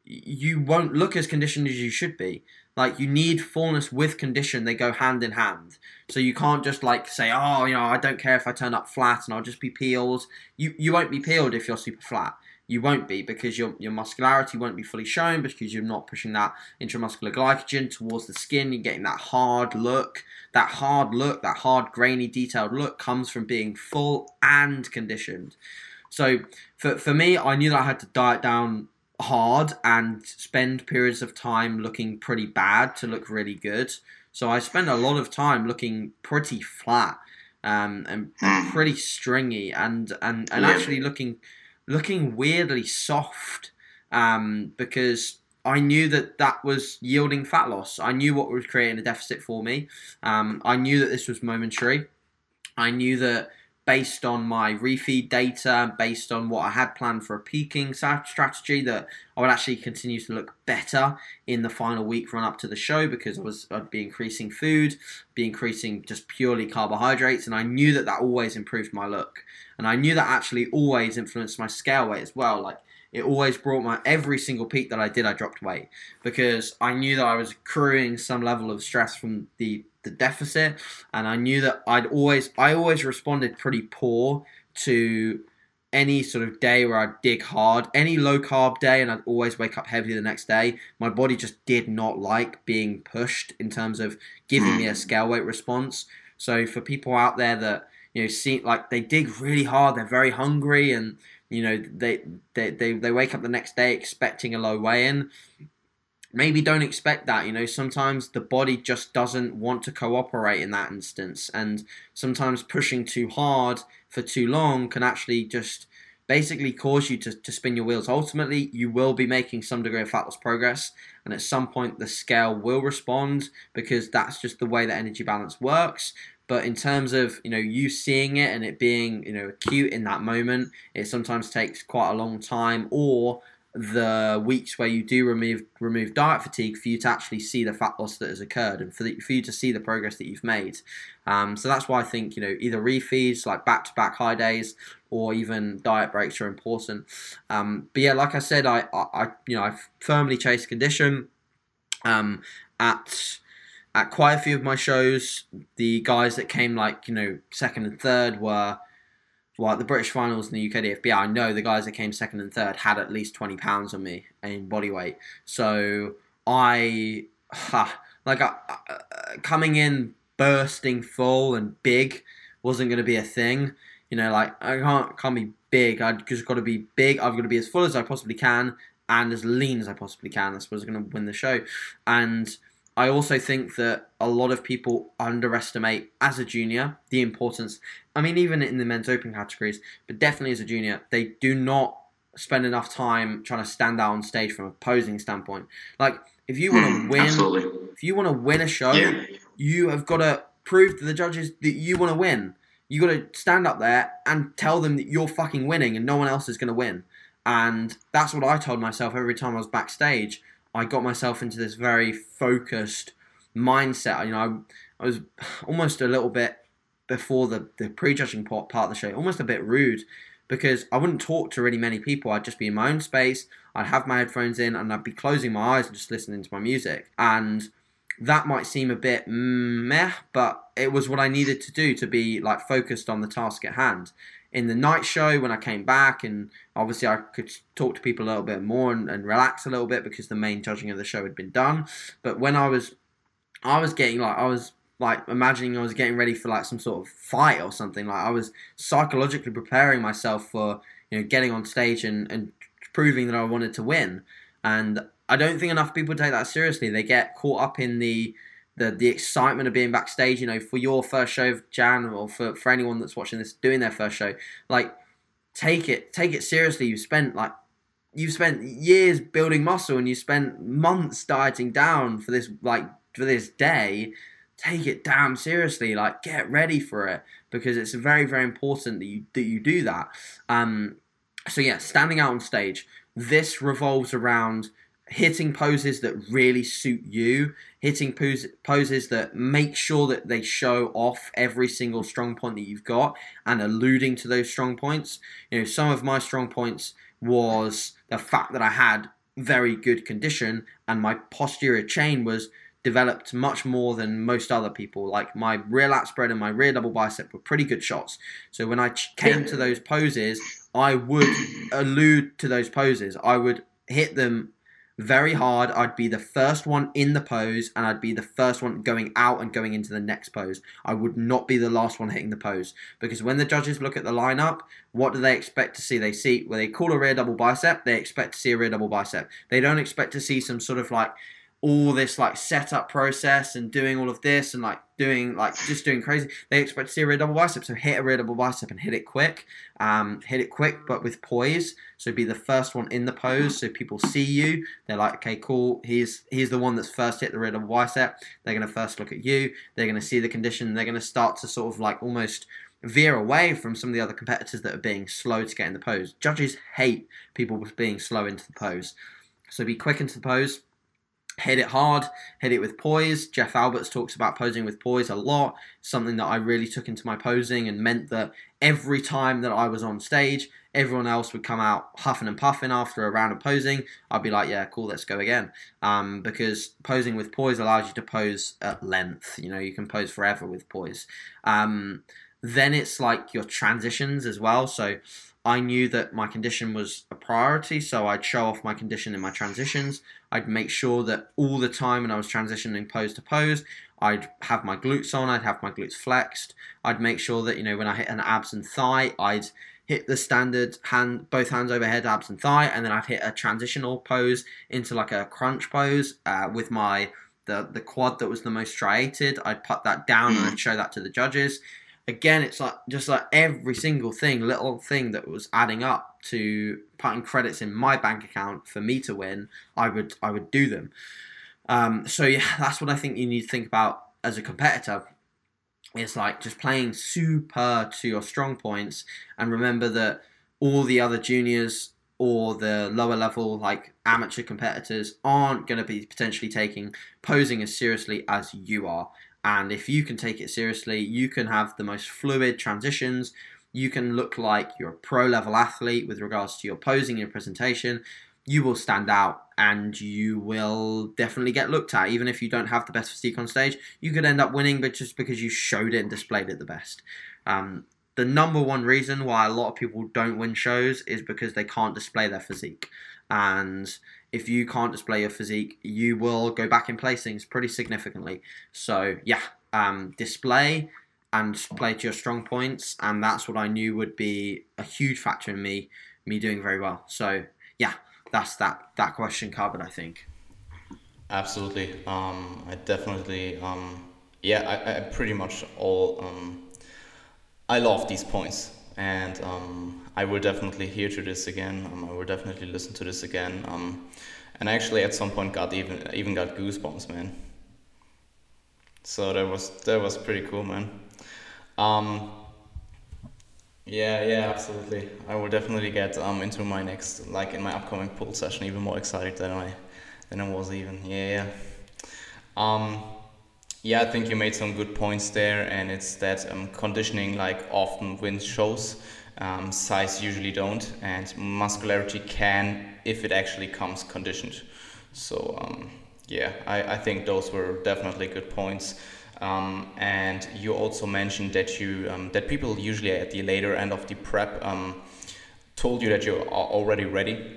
you won't look as conditioned as you should be. Like you need fullness with condition. They go hand in hand. So you can't just like say oh you know i don't care if i turn up flat and i'll just be peeled. You you won't be peeled if you're super flat you won't be because your, your muscularity won't be fully shown because you're not pushing that intramuscular glycogen towards the skin. You're getting that hard look. That hard look, that hard, grainy, detailed look comes from being full and conditioned. So for, for me, I knew that I had to diet down hard and spend periods of time looking pretty bad to look really good. So I spent a lot of time looking pretty flat um, and, and pretty stringy and, and, and actually looking looking weirdly soft um, because I knew that that was yielding fat loss. I knew what was creating a deficit for me. Um, I knew that this was momentary. I knew that based on my refeed data, based on what I had planned for a peaking strategy, that I would actually continue to look better in the final week run up to the show because I was I'd be increasing food, be increasing just purely carbohydrates, and I knew that that always improved my look, and I knew that actually always influenced my scale weight as well. Like it always brought my every single peak that I did, I dropped weight because I knew that I was accruing some level of stress from the the deficit, and I knew that I'd always I always responded pretty poor to any sort of day where I'd dig hard, any low carb day, and I'd always wake up heavy the next day. My body just did not like being pushed in terms of giving me a scale weight response. So for people out there that you know see like they dig really hard, they're very hungry, and you know they they they, they wake up the next day expecting a low weigh in maybe don't expect that you know sometimes the body just doesn't want to cooperate in that instance and sometimes pushing too hard for too long can actually just basically cause you to, to spin your wheels. Ultimately you will be making some degree of fat loss progress and at some point the scale will respond because that's just the way that energy balance works but in terms of you know you seeing it and it being you know acute in that moment it sometimes takes quite a long time or the weeks where you do remove remove diet fatigue for you to actually see the fat loss that has occurred and for, the, for you to see the progress that you've made. Um, so that's why I think you know either refeeds like back to back high days or even diet breaks are important. Um, but yeah, like I said, I, I, you know I firmly chase condition. Um, at at quite a few of my shows, the guys that came like you know second and third were well, the British finals in the UK DFB, I know the guys that came second and third had at least 20 pounds on me in body weight. So I, like, uh, uh, coming in bursting full and big wasn't going to be a thing. You know, like, I can't, can't be big. I just got to be big. I've got to be as full as I possibly can and as lean as I possibly can. That's what's going to win the show. And I also think that a lot of people underestimate as a junior the importance. I mean, even in the men's open categories, but definitely as a junior, they do not spend enough time trying to stand out on stage from a posing standpoint. Like, if you want to mm, win, absolutely. if you want to win a show, yeah. you have got to prove to the judges that you want to win. You got to stand up there and tell them that you're fucking winning and no one else is going to win. And that's what I told myself every time I was backstage. I got myself into this very focused mindset. You know, I, I was almost a little bit before the, the prejudging part, part of the show, almost a bit rude because I wouldn't talk to really many people. I'd just be in my own space. I'd have my headphones in and I'd be closing my eyes and just listening to my music. And that might seem a bit meh, but it was what I needed to do to be like focused on the task at hand in the night show when I came back, and obviously I could talk to people a little bit more and, and, relax a little bit because the main judging of the show had been done. But when I was, I was getting like I was like imagining I was getting ready for like some sort of fight or something. Like I was psychologically preparing myself for you know getting on stage and and proving that I wanted to win. And I don't think enough people take that seriously. They get caught up in the the the excitement of being backstage. You know, for your first show, of Jan, or for for anyone that's watching this doing their first show, like take it take it seriously. You've spent like you've spent years building muscle and you spent months dieting down for this like for this day. Take it damn seriously. Like get ready for it because it's very very important that you that you do that. Um, so yeah, standing out on stage. This revolves around hitting poses that really suit you, hitting pose, poses that make sure that they show off every single strong point that you've got and alluding to those strong points. You know, some of my strong points was the fact that I had very good condition and my posterior chain was developed much more than most other people. Like my rear lat spread and my rear double bicep were pretty good shots. So when I came to those poses, I would allude to those poses. I would hit them very hard. I'd be the first one in the pose and I'd be the first one going out and going into the next pose. I would not be the last one hitting the pose because when the judges look at the lineup, what do they expect to see? They see when they call a rear double bicep, they expect to see a rear double bicep. They don't expect to see some sort of like all this like setup process and doing all of this and like doing like just doing crazy. They expect to see a rear double bicep, so hit a rear double bicep and hit it quick. Um, hit it quick, but with poise. So be the first one in the pose, so people see you. They're like, okay, cool. He's he's the one that's first hit the rear double bicep. They're gonna first look at you. They're gonna see the condition. They're gonna start to sort of like almost veer away from some of the other competitors that are being slow to get in the pose. Judges hate people being slow into the pose. So be quick into the pose, hit it hard, hit it with poise. Jeff Alberts talks about posing with poise a lot, something that I really took into my posing and meant that every time that I was on stage, everyone else would come out huffing and puffing after a round of posing. I'd be like, yeah, cool, let's go again. Um, because posing with poise allows you to pose at length. You know, you can pose forever with poise. Um, then it's like your transitions as well. So I knew that my condition was a priority, so I'd show off my condition in my transitions. I'd make sure that all the time when I was transitioning pose to pose, I'd have my glutes on, I'd have my glutes flexed. I'd make sure that, you know, when I hit an abs and thigh, I'd hit the standard hand, both hands overhead, abs and thigh, and then I'd hit a transitional pose into like a crunch pose uh, with my the the quad that was the most striated. I'd put that down and I'd show that to the judges again, it's like just like every single thing, little thing that was adding up to putting credits in my bank account for me to win. I would I would do them. Um, so yeah, that's what I think you need to think about as a competitor. It's like just playing super to your strong points, and remember that all the other juniors or the lower level like amateur competitors aren't going to be potentially taking posing as seriously as you are and if you can take it seriously, you can have the most fluid transitions. You can look like you're a pro level athlete with regards to your posing, your presentation. You will stand out and you will definitely get looked at. Even if you don't have the best physique on stage, you could end up winning, but just because you showed it and displayed it the best. Um, the number one reason why a lot of people don't win shows is because they can't display their physique. And if you can't display your physique, you will go back in placings pretty significantly. So yeah, um, display and play to your strong points, and that's what I knew would be a huge factor in me me doing very well. So yeah, that's that that question covered. I think. Absolutely. Um, I definitely. Um, yeah, I, I pretty much all. Um, I love these points and um, I will definitely hear to this again. Um, I will definitely listen to this again. Um, and actually, at some point, got even even got goosebumps, man. So that was that was pretty cool, man. Um, yeah, yeah, absolutely. I will definitely get um into my next, like in my upcoming pool session, even more excited than I than I was even. Yeah, yeah. Um, yeah, I think you made some good points there, and it's that um, conditioning like often wins shows, um, size usually don't, and muscularity can if it actually comes conditioned. So um, yeah, I, I think those were definitely good points. Um, and you also mentioned that you um, that people usually at the later end of the prep um, told you that you're already ready.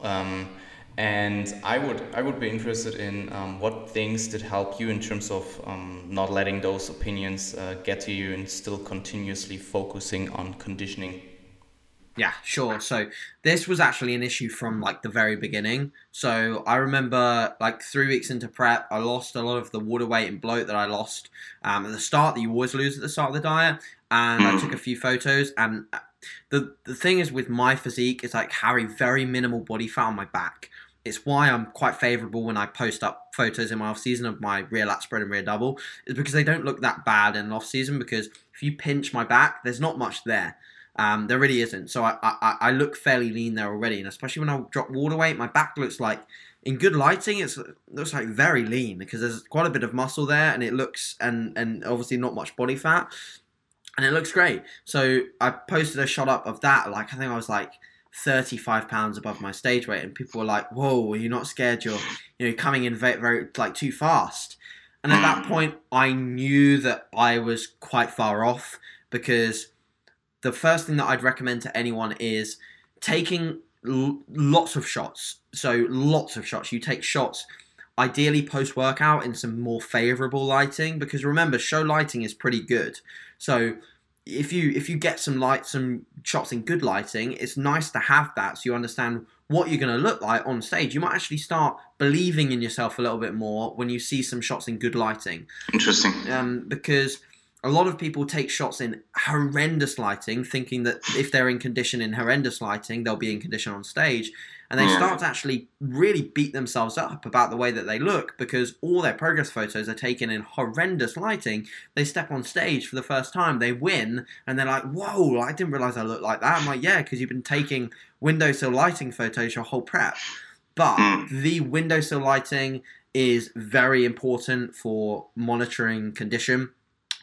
Um, and I would I would be interested in um, what things did help you in terms of um, not letting those opinions uh, get to you and still continuously focusing on conditioning. Yeah, sure. So this was actually an issue from like the very beginning. So I remember like three weeks into prep, I lost a lot of the water weight and bloat that I lost um, at the start that you always lose at the start of the diet. And I took a few photos and uh, the the thing is with my physique is like having very minimal body fat on my back. It's why I'm quite favourable when I post up photos in my off season of my rear lat spread and rear double, is because they don't look that bad in off season. Because if you pinch my back, there's not much there. Um, there really isn't. So I, I I look fairly lean there already, and especially when I drop water weight, my back looks like in good lighting, it looks like very lean because there's quite a bit of muscle there, and it looks and and obviously not much body fat, and it looks great. So I posted a shot up of that. Like I think I was like 35 pounds above my stage weight and people were like whoa are you not scared? You're you know coming in very, very like too fast. And at that mm. point i knew that i was quite far off because the first thing that i'd recommend to anyone is taking l- lots of shots. So lots of shots. You take shots ideally post workout in some more favorable lighting because remember show lighting is pretty good. So if you if you get some light some shots in good lighting it's nice to have that so you understand what you're going to look like on stage. You might actually start believing in yourself a little bit more when you see some shots in good lighting. Interesting. Um, because a lot of people take shots in horrendous lighting thinking that if they're in condition in horrendous lighting they'll be in condition on stage and they Yeah. start to actually really beat themselves up about the way that they look because all their progress photos are taken in horrendous lighting. They step on stage for the first time, they win, and they're like, "Whoa! I didn't realize I looked like that." I'm like, "Yeah, because you've been taking windowsill lighting photos your whole prep." But Mm. the windowsill lighting is very important for monitoring condition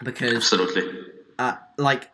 because Absolutely. uh, like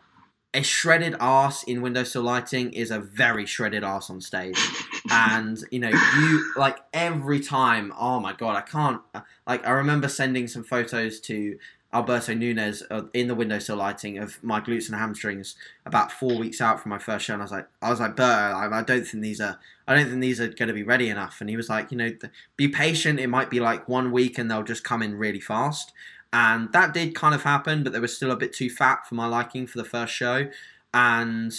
a shredded ass in windowsill lighting is a very shredded ass on stage. And you know you like every time oh my god i can't uh, like i remember sending some photos to alberto nunez uh, in the windowsill lighting of my glutes and hamstrings about four weeks out from my first show. And i was like i was like Bert, I, I don't think these are i don't think these are going to be ready enough. And he was like you know be patient. It might be like one week and they'll just come in really fast and that did kind of happen but they were still a bit too fat for my liking for the first show. And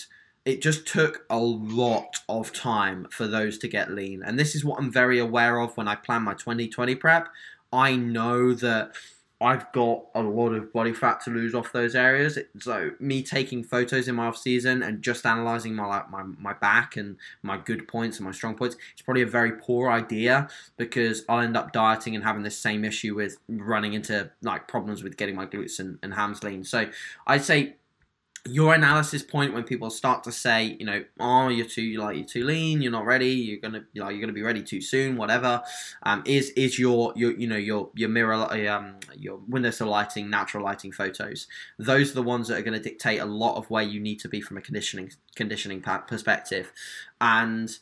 it just took a lot of time for those to get lean. And this is what i'm very aware of when i plan my 2020 prep. I know that i've got a lot of body fat to lose off those areas. So me taking photos in my off season and just analyzing my like my, my back and my good points and my strong points it's probably a very poor idea because i'll end up dieting and having the same issue with running into like problems with getting my glutes and, and hams lean so i'd say your analysis point when people start to say, you know, oh, you're too like you're too lean, you're not ready, you're gonna you know, you're gonna be ready too soon, whatever, um, is is your your you know your your mirror um your windowsill lighting, natural lighting photos. Those are the ones that are going to dictate a lot of where you need to be from a conditioning conditioning perspective, and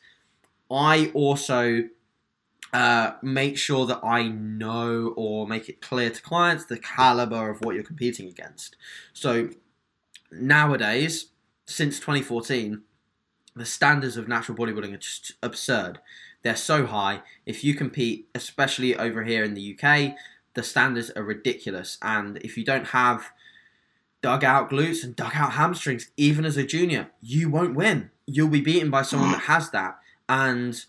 I also uh, make sure that I know or make it clear to clients the caliber of what you're competing against. So nowadays, since 2014, the standards of natural bodybuilding are just absurd. They're so high. If you compete, especially over here in the UK, the standards are ridiculous. And if you don't have dug out glutes and dug out hamstrings, even as a junior, you won't win. You'll be beaten by someone that has that. And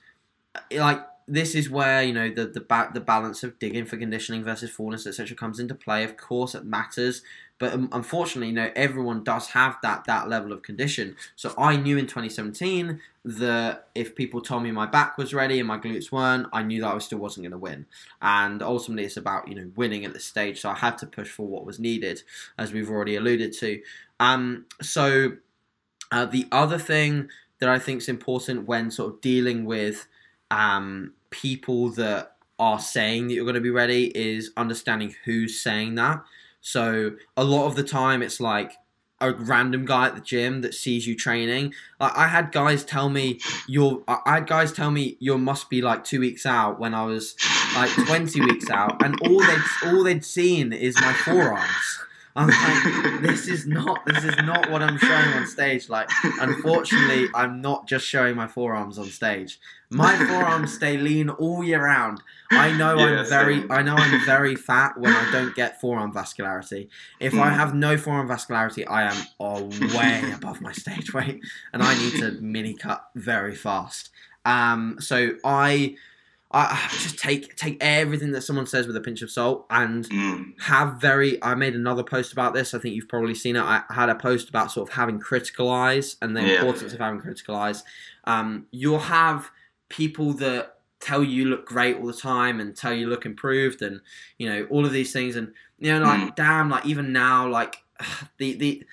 like this is where you know the the, ba- the balance of digging for conditioning versus fullness etc comes into play. Of course, it matters, but um, unfortunately, you know everyone does have that that level of condition. So I knew in 2017 that if people told me my back was ready and my glutes weren't, I knew that I still wasn't going to win. And ultimately, it's about you know winning at this stage. So I had to push for what was needed, as we've already alluded to. Um, so uh, the other thing that I think is important when sort of dealing with um, people that are saying that you're going to be ready is understanding who's saying that. So a lot of the time, it's like a random guy at the gym that sees you training. Like I had guys tell me you're. I had guys tell me you must be like two weeks out when I was like twenty weeks out, and all they all they'd seen is my forearms. I'm like, this is not this is not what I'm showing on stage. Like, unfortunately, I'm not just showing my forearms on stage. My forearms stay lean all year round. I know Yeah, I'm very same. I know I'm very fat when I don't get forearm vascularity. If I Mm. have no forearm vascularity, I am uh, way above my stage weight, and I need to mini cut very fast. Um, so I, I I just take take everything that someone says with a pinch of salt and Mm. have very i made another post about this. I think you've probably seen it. I had a post about sort of having critical eyes and the Yeah. importance of having critical eyes. Um, you'll have people that tell you look great all the time and tell you look improved and you know all of these things. And you know like damn like even now like the the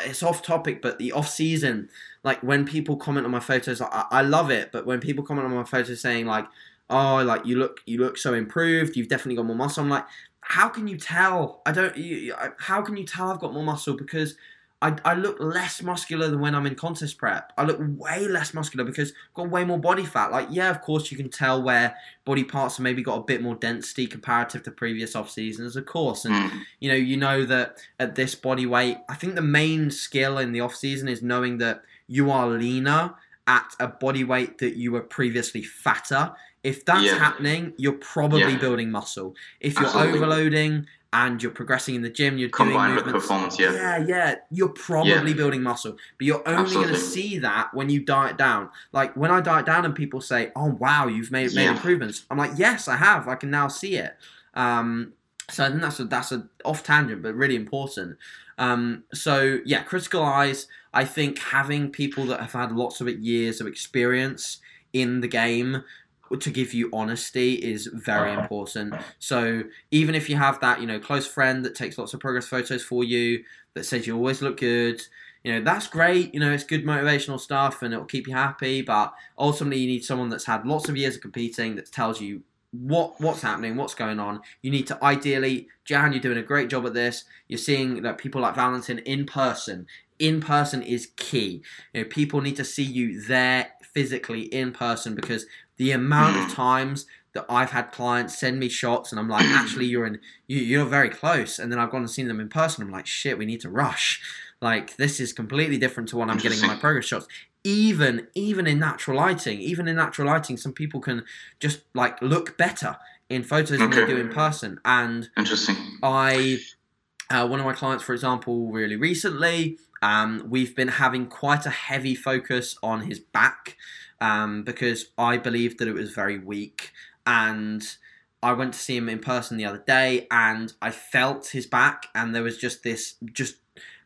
it's off topic but the off season like when people comment on my photos I, I love it but when people comment on my photos saying like oh like you look you look so improved you've definitely got more muscle i'm like how can you tell? I don't you- how can you tell i've got more muscle? Because I, I look less muscular than when i'm in contest prep. I look way less muscular because i've got way more body fat. Like yeah of course you can tell where body parts have maybe got a bit more density comparative to previous off seasons of course. And Mm. you know you know that at this body weight i think the main skill in the off season is knowing that you are leaner at a body weight that you were previously fatter if that's Yeah. happening you're probably Yeah. building muscle if you're Absolutely. overloading and you're progressing in the gym you're Combined doing with performance, yeah. yeah yeah you're probably Yeah. building muscle but you're only going to see that when you diet down like when i diet down and people say oh wow you've made made improvements i'm like yes i have i can now see it um so I think that's a that's a off tangent, but really important. Um, so yeah, critical eyes. I think having people that have had lots of years of experience in the game to give you honesty is very uh-huh. important. So even if you have that, you know, close friend that takes lots of progress photos for you, that says you always look good, you know, that's great. You know, it's good motivational stuff and it'll keep you happy. But ultimately, you need someone that's had lots of years of competing that tells you what what's happening, what's going on. You need to ideally, Jan, you're doing a great job at this. You're seeing that people like Valentin in person. In person is key. You know, people need to see you there physically in person because the amount of times that I've had clients send me shots and I'm like, actually, you're in, you, you're very close, and then I've gone and seen them in person. I'm like, shit, we need to rush. Like this is completely different to what I'm getting in my progress shots. Even even in natural lighting, even in natural lighting, some people can just like look better in photos okay. than they do in person. And interesting. I uh, one of my clients, for example, really recently, um, we've been having quite a heavy focus on his back um, because I believed that it was very weak and. I went to see him in person the other day and I felt his back and there was just this just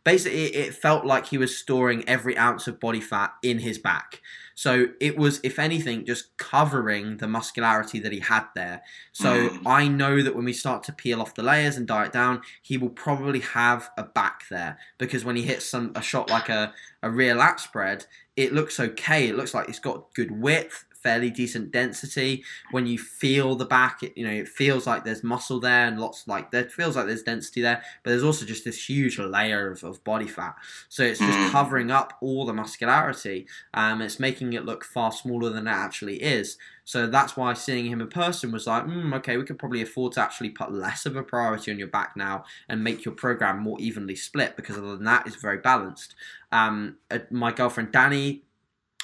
basically it felt like he was storing every ounce of body fat in his back. So it was, if anything, just covering the muscularity that he had there. So mm. I know that when we start to peel off the layers and diet down, he will probably have a back there because when he hits some a shot like a, a rear lat spread, it looks okay. It looks like it's got good width fairly decent density. When you feel the back, it, you know, it feels like there's muscle there and lots like there feels like there's density there, but there's also just this huge layer of, of body fat. So it's just mm. covering up all the muscularity. Um, it's making it look far smaller than it actually is. So that's why seeing him in person was like, mm, okay, we could probably afford to actually put less of a priority on your back now and make your program more evenly split because other than that, it's very balanced. Um, uh, my girlfriend Danny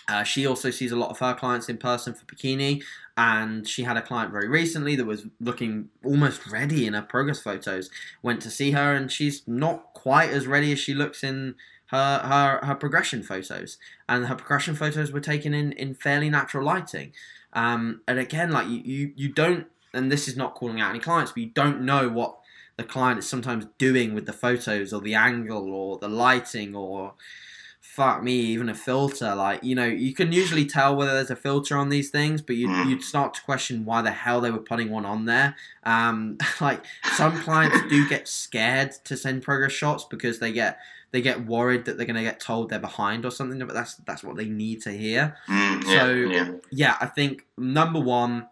uh, she also sees a lot of her clients in person for bikini, and she had a client very recently that was looking almost ready in her progress photos. Went to see her, and she's not quite as ready as she looks in her her, her progression photos. And her progression photos were taken in in fairly natural lighting. Um, and again, like you, you you don't, and this is not calling out any clients, but you don't know what the client is sometimes doing with the photos or the angle or the lighting or fuck me, even a filter. Like, you know, you can usually tell whether there's a filter on these things, but you'd, mm. you'd start to question why the hell they were putting one on there. Um, like, some clients do get scared to send progress shots because they get they get worried that they're going to get told they're behind or something, but that's that's what they need to hear. Mm, yeah, so yeah. yeah, I think number one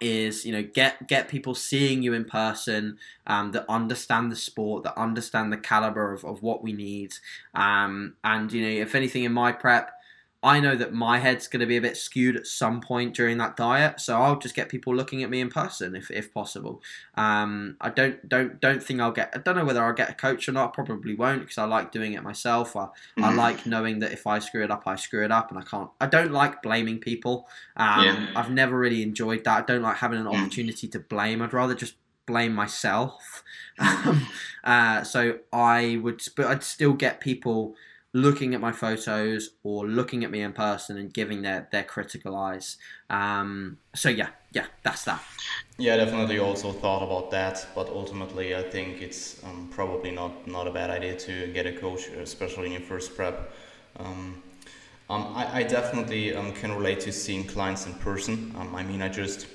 is you know get get people seeing you in person um, that understand the sport that understand the caliber of, of what we need. Um, and you know if anything in my prep I know that my head's going to be a bit skewed at some point during that diet, so I'll just get people looking at me in person if, if possible. Um, I don't don't don't think I'll get. I don't know whether I'll get a coach or not. Probably won't because I like doing it myself. I, mm-hmm. I like knowing that if I screw it up, I screw it up, and I can't. I don't like blaming people. Um, yeah. I've never really enjoyed that. I don't like having an mm. opportunity to blame. I'd rather just blame myself. Um, uh, so I would, but I'd still get people looking at my photos or looking at me in person and giving their, their critical eyes. Um, so yeah, yeah, that's that. Yeah, definitely also thought about that, but ultimately I think it's um, probably not, not a bad idea to get a coach, especially in your first prep. Um, um I, I definitely um, can relate to seeing clients in person. Um, I mean, I just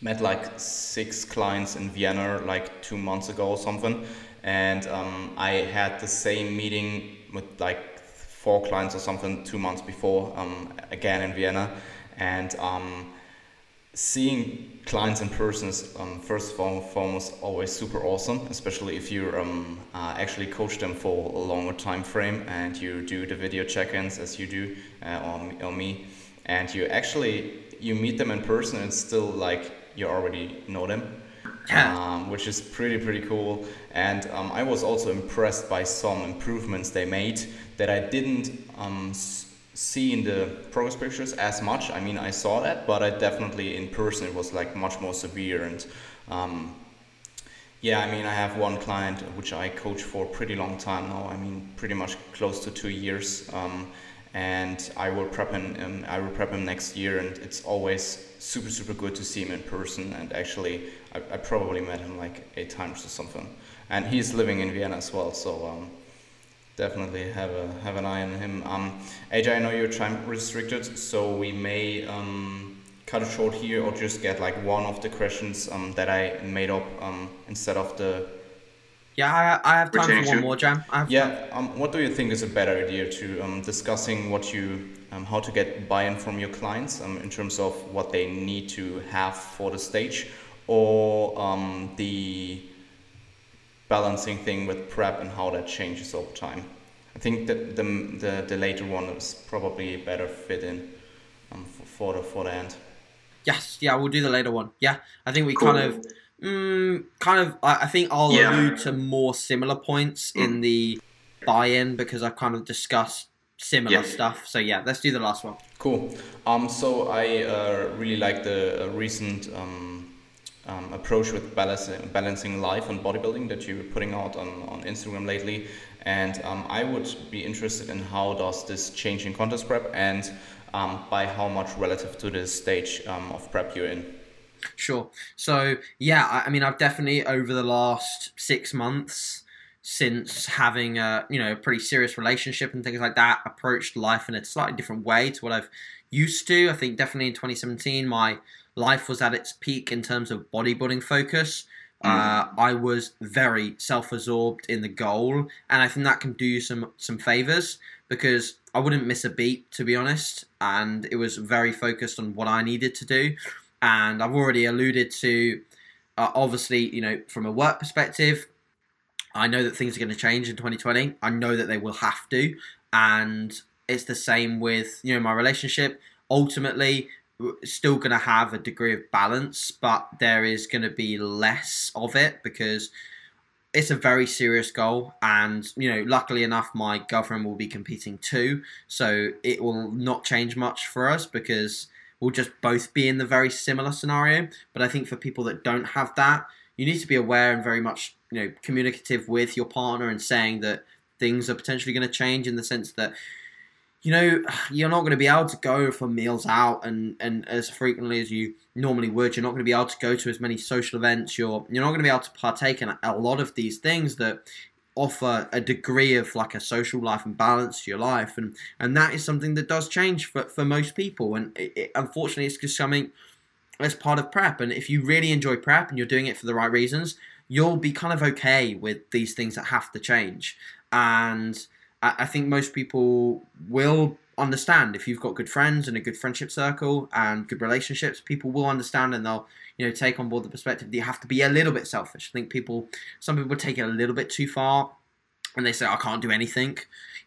met like six clients in Vienna like two months ago or something, and I had the same meeting with like four clients or something two months before, um, again in Vienna, and um, seeing clients in person is um, first of foremost always super awesome, especially if you um, uh, actually coach them for a longer time frame and you do the video check-ins as you do uh, on, on me, and you actually you meet them in person and still like you already know them um, which is pretty pretty cool. And um, I was also impressed by some improvements they made that I didn't um, see in the progress pictures as much. I mean, I saw that, but I definitely in person it was like much more severe and. Um, yeah, I mean, I have one client which I coach for a pretty long time now. I mean, pretty much close to two years um, and I will prep him. Um, I will prep him next year, and it's always super super good to see him in person. And actually, I, I probably met him like eight times or something. And he's living in Vienna as well, so um, definitely have a have an eye on him. Um, AJ, I know you're time restricted, so we may um, cut it short here, or just get like one of the questions um, that I made up um, instead of the. Yeah, I, I have time for one more, Jan. yeah. Um, what do you think is a better idea to um, discussing what you um, how to get buy-in from your clients um, in terms of what they need to have for the stage, or um, the balancing thing with prep and how that changes over time. I think that the, the, the later one is probably a better fit in um, for, for, the, for the end. Yes, yeah, we'll do the later one. Yeah, I think we cool. kind of, mm, kind of, I, I think I'll yeah. allude to more similar points mm. in the buy-in because I've kind of discussed similar yeah. stuff. So yeah, let's do the last one. Cool. Um, so I uh, really like the uh, recent um, um, approach with balancing, balancing life and bodybuilding that you're putting out on, on Instagram lately. And um, I would be interested in how does this change in contest prep and um, by how much relative to this stage um, of prep you're in. Sure. So yeah, I, I mean, I've definitely over the last six months since having a you know a pretty serious relationship and things like that approached life in a slightly different way to what I've used to. I think definitely in 2017 my life was at its peak in terms of bodybuilding focus. Mm. Uh, I was very self-absorbed in the goal, and I think that can do you some some favors because I wouldn't miss a beat to be honest, and it was very focused on what I needed to do. And I've already alluded to, uh, obviously, you know, from a work perspective, I know that things are going to change in 2020. I know that they will have to, and it's the same with you know my relationship. Ultimately, still going to have a degree of balance, but there is going to be less of it because it's a very serious goal. And, you know, luckily enough, my girlfriend will be competing too. So it will not change much for us because we'll just both be in the very similar scenario. But I think for people that don't have that, you need to be aware and very much, you know, communicative with your partner and saying that things are potentially going to change in the sense that you know, you're not going to be able to go for meals out and, and as frequently as you normally would. You're not going to be able to go to as many social events. You're you're not going to be able to partake in a lot of these things that offer a degree of like a social life and balance to your life, and and that is something that does change for for most people. And it, it, unfortunately, it's just something as part of prep. And if you really enjoy prep and you're doing it for the right reasons, you'll be kind of okay with these things that have to change. And I, think most people will understand if you've got good friends and a good friendship circle and good relationships people will understand and they'll you know take on board the perspective that you have to be a little bit selfish. I think people some people take it a little bit too far and they say i can't do anything.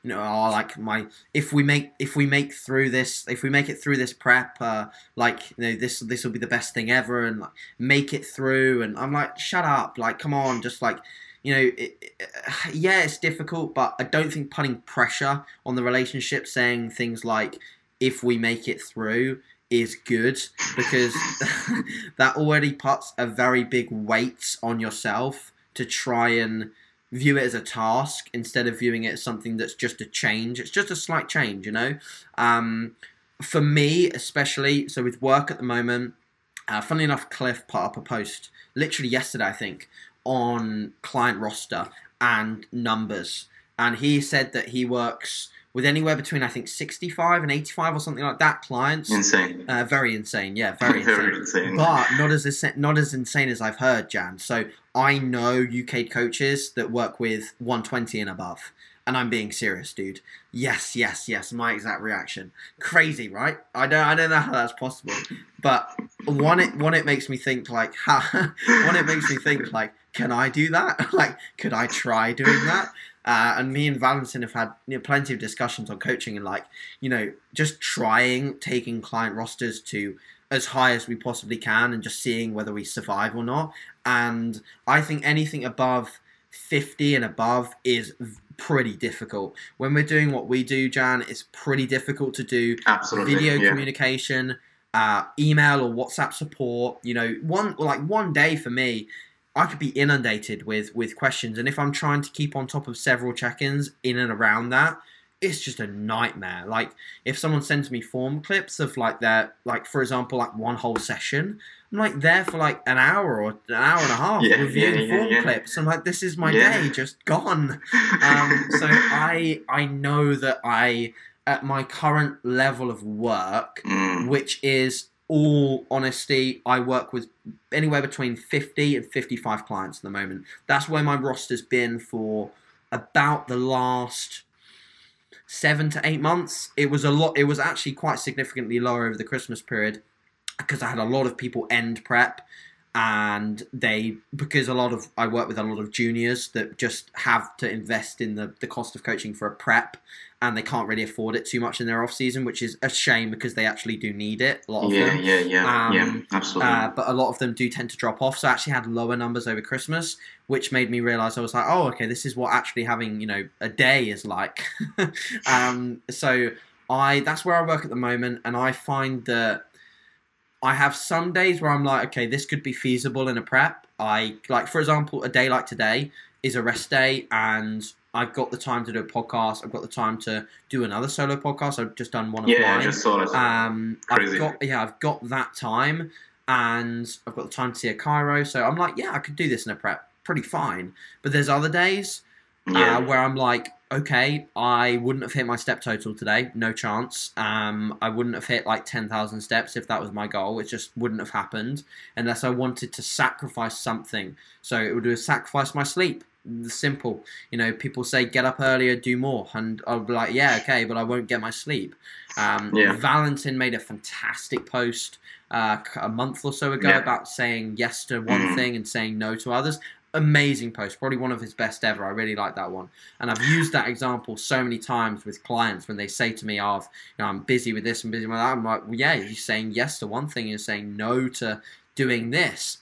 You know oh like my if we make if we make through this if we make it through this prep uh, like you know this this will be the best thing ever and like make it through. And i'm like shut up. Like come on. Just like you know, it, it, yeah, it's difficult, but I don't think putting pressure on the relationship, saying things like, if we make it through, is good because that already puts a very big weight on yourself to try and view it as a task instead of viewing it as something that's just a change. It's just a slight change, you know. Um, for me, especially, so with work at the moment, uh, funny enough, Cliff put up a post literally yesterday, I think, on client roster and numbers. And he said that he works with anywhere between I think 65 and 85 or something like that clients. Insane. Uh, very insane. Yeah, very, very insane. insane. But not as not as insane as I've heard, Jan. So I know UK coaches that work with 120 and above. And I'm being serious, dude. Yes, yes, yes. My exact reaction. Crazy, right? I don't, I don't know how that's possible. But one, it, one, it makes me think like, how, one, it makes me think like, can I do that? like, could I try doing that? Uh, and me and Valentin have had you know, plenty of discussions on coaching and like, you know, just trying taking client rosters to as high as we possibly can and just seeing whether we survive or not. And I think anything above 50 and above is pretty difficult. When we're doing what we do, Jan, it's pretty difficult to do Absolutely, video yeah. communication, uh, email or WhatsApp support. You know, one like one day for me I could be inundated with with questions, and if I'm trying to keep on top of several check-ins in and around that, it's just a nightmare. Like if someone sends me form clips of like their like for example like one whole session, I'm like there for like an hour or an hour and a half Yeah, reviewing yeah, yeah, form clips. I'm like this is my day just gone. Um, so I I know that I at my current level of work, Mm, which is all honesty, I work with anywhere between 50 and 55 clients at the moment. That's where my roster's been for about the last seven to eight months. It was a lot. It was actually quite significantly lower over the Christmas period because I had a lot of people end prep, and they because a lot of I work with a lot of juniors that just have to invest in the the cost of coaching for a prep. And they can't really afford it too much in their off season, which is a shame because they actually do need it. A lot of yeah, them. yeah, yeah, yeah, Um, absolutely. Uh, but a lot of them do tend to drop off. So I actually had lower numbers over Christmas, which made me realize I was like, oh, okay, this is what actually having you know a day is like. um, so I that's where I work at the moment, and I find that I have some days where I'm like, okay, this could be feasible in a prep. I like, for example, a day like today is a rest day, and I've got the time to do a podcast. I've got the time to do another solo podcast. I've just done one of yeah, I mine. just saw that. Um, I've Crazy. got yeah, I've got that time, and I've got the time to see a chiro. So I'm like, yeah, I could do this in a prep pretty fine. But there's other days yeah, uh, where I'm like, okay, I wouldn't have hit my step total today, no chance. Um, I wouldn't have hit like ten thousand steps if that was my goal. It just wouldn't have happened unless I wanted to sacrifice something. So it would have sacrificed my sleep. Simple, you know. People say get up earlier, do more, and I'll be like, yeah, okay, but I won't get my sleep. Um, Yeah. Valentin made a fantastic post uh, a month or so ago Yeah. about saying yes to one Mhm. thing and saying no to others. Amazing post, probably one of his best ever. I really like that one, and I've used that example so many times with clients when they say to me, "Of, you know, I'm busy with this and busy with that." I'm like, well, "Yeah, you're saying yes to one thing, you're saying no to doing this,"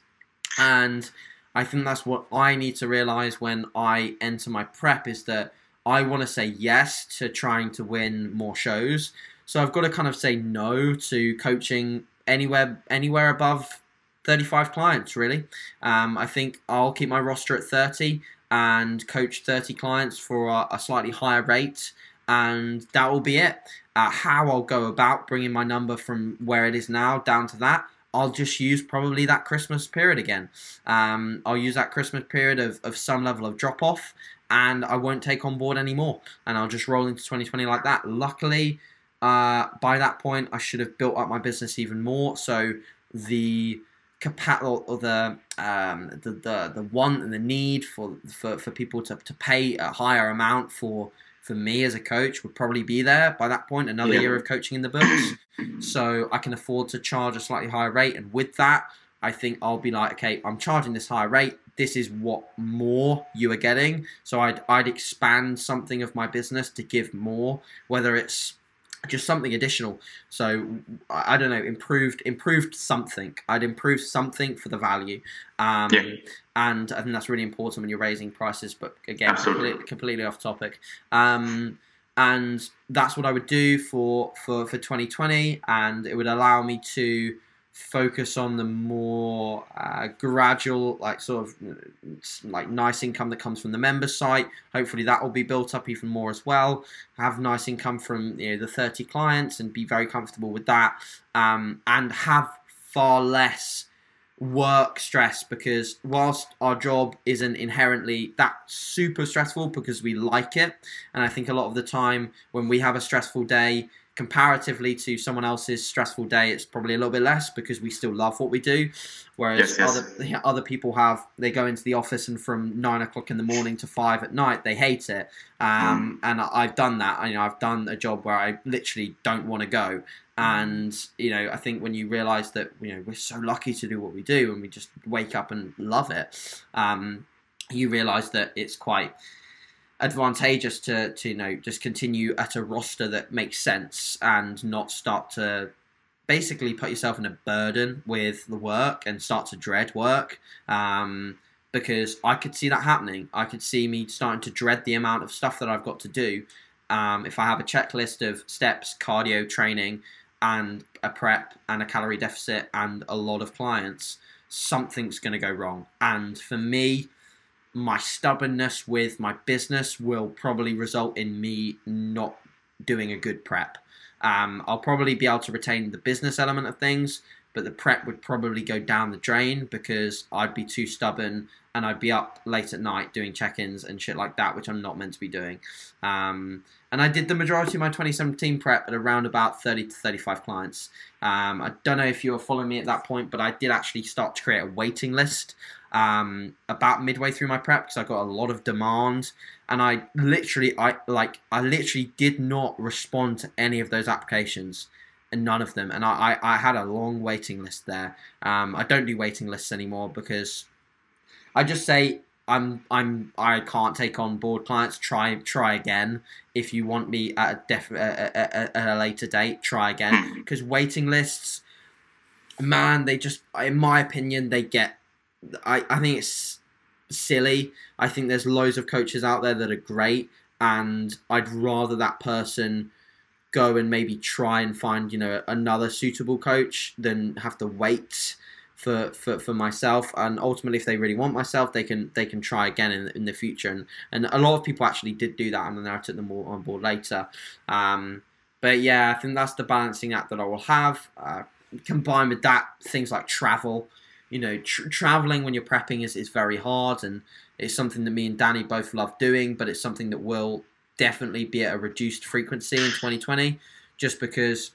and I think that's what I need to realize when I enter my prep is that I want to say yes to trying to win more shows. So I've got to kind of say no to coaching anywhere anywhere above 35 clients really. Um, I think I'll keep my roster at 30 and coach 30 clients for a, a slightly higher rate and that will be it. Uh, how I'll go about bringing my number from where it is now down to that I'll just use probably that Christmas period again. Um, I'll use that Christmas period of, of some level of drop off and I won't take on board anymore. And I'll just roll into 2020 like that. Luckily, uh, by that point, I should have built up my business even more. So the capa- or, or the, um, the the the want and the need for for, for people to, to pay a higher amount for for me as a coach would probably be there by that point. Another Yeah. year of coaching in the books so I can afford to charge a slightly higher rate. And with that, I think I'll be like, okay, I'm charging this higher rate. This is what more you are getting. So I'd I'd expand something of my business to give more, whether it's just something additional. So I, I don't know, improved improved something. I'd improve something for the value. Um, Yeah. And I think that's really important when you're raising prices. But again, completely, completely off topic. Um, and that's what I would do for, for, for 2020, and it would allow me to focus on the more uh, gradual, like sort of uh, like nice income that comes from the member site. Hopefully, that will be built up even more as well. Have nice income from you know the 30 clients and be very comfortable with that, um, and have far less work stress because whilst our job isn't inherently that super stressful because we like it and i think a lot of the time when we have a stressful day comparatively to someone else's stressful day it's probably a little bit less because we still love what we do. Whereas Yes, yes. other other people have they go into the office and from nine o'clock in the morning to five at night they hate it. Um, and I- i've done that. I, you know i've done a job where i literally don't want to go. And you know i think when you realize that you know we're so lucky to do what we do and we just wake up and love it um, you realize that it's quite advantageous to to you know just continue at a roster that makes sense and not start to basically put yourself in a burden with the work and start to dread work um, because I could see that happening. I could see me starting to dread the amount of stuff that I've got to do. Um, if I have a checklist of steps, cardio training, and a prep and a calorie deficit and a lot of clients, something's going to go wrong. And for me, my stubbornness with my business will probably result in me not doing a good prep. Um, I'll probably be able to retain the business element of things, but the prep would probably go down the drain because I'd be too stubborn and I'd be up late at night doing check-ins and shit like that, which I'm not meant to be doing. Um, and I did the majority of my 2017 prep at around about 30 to 35 clients. Um, I don't know if you were following me at that point, but I did actually start to create a waiting list um, about midway through my prep because I got a lot of demand, and I literally, I like, I literally did not respond to any of those applications, and none of them. And I, I, I had a long waiting list there. Um, I don't do waiting lists anymore because I just say I'm I'm I can't take on board clients. Try try again. If you want me at a def at a, a, a later date, try again. Because waiting lists, man, they just in my opinion they get. I I think it's silly. I think there's loads of coaches out there that are great, and I'd rather that person go and maybe try and find you know another suitable coach than have to wait for, for, for myself. And ultimately if they really want myself they can they can try again in, in the future. And, and a lot of people actually did do that and then I took them all on board later. Um, but yeah I think that's the balancing act that I will have uh, combined with that things like travel you know tr- traveling when you're prepping is, is very hard and it's something that me and Danny both love doing but it's something that will definitely be at a reduced frequency in 2020 just because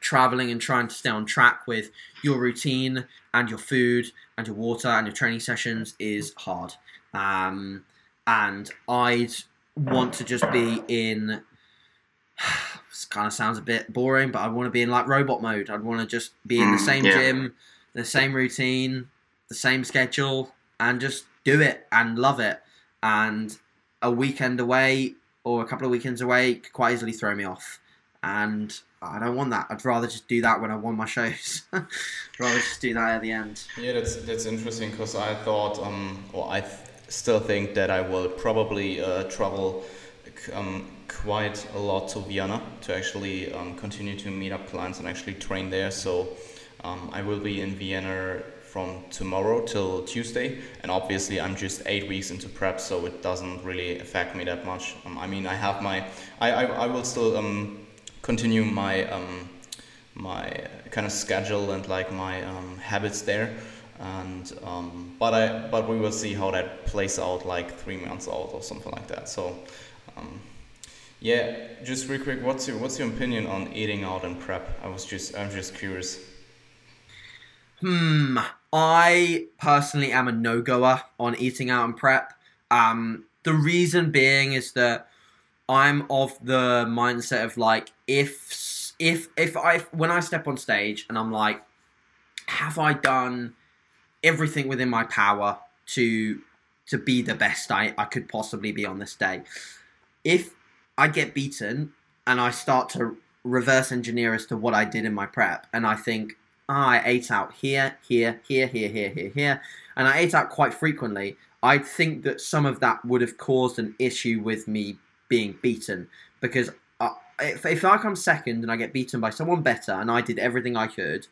traveling and trying to stay on track with your routine and your food and your water and your training sessions is hard. Um, and I'd want to just be in. This kind of sounds a bit boring, but I want to be in like robot mode. I'd want to just be in the same yeah. gym, the same routine, the same schedule, and just do it and love it. And a weekend away or a couple of weekends away could quite easily throw me off. And I don't want that. I'd rather just do that when I won my shows. rather just do that at the end. Yeah, that's that's interesting because I thought, um, or I th- still think that I will probably uh, travel um, quite a lot to Vienna to actually um, continue to meet up clients and actually train there. So um, I will be in Vienna from tomorrow till Tuesday, and obviously I'm just eight weeks into prep, so it doesn't really affect me that much. Um, I mean, I have my, I I, I will still um, continue my um, my kind of schedule and like my um, habits there. And um, but I but we will see how that plays out like three months out or something like that. So um, yeah just real quick what's your what's your opinion on eating out and prep? I was just I'm just curious Hmm. I personally am a no goer on eating out and prep. Um, the reason being is that I'm of the mindset of like if if if I when I step on stage and I'm like, have I done everything within my power to to be the best I, I could possibly be on this day? If I get beaten and I start to reverse engineer as to what I did in my prep, and I think ah, I ate out here, here, here, here, here, here, here, and I ate out quite frequently. I think that some of that would have caused an issue with me being beaten because uh, if, if I come second and I get beaten by someone better and I did everything I could,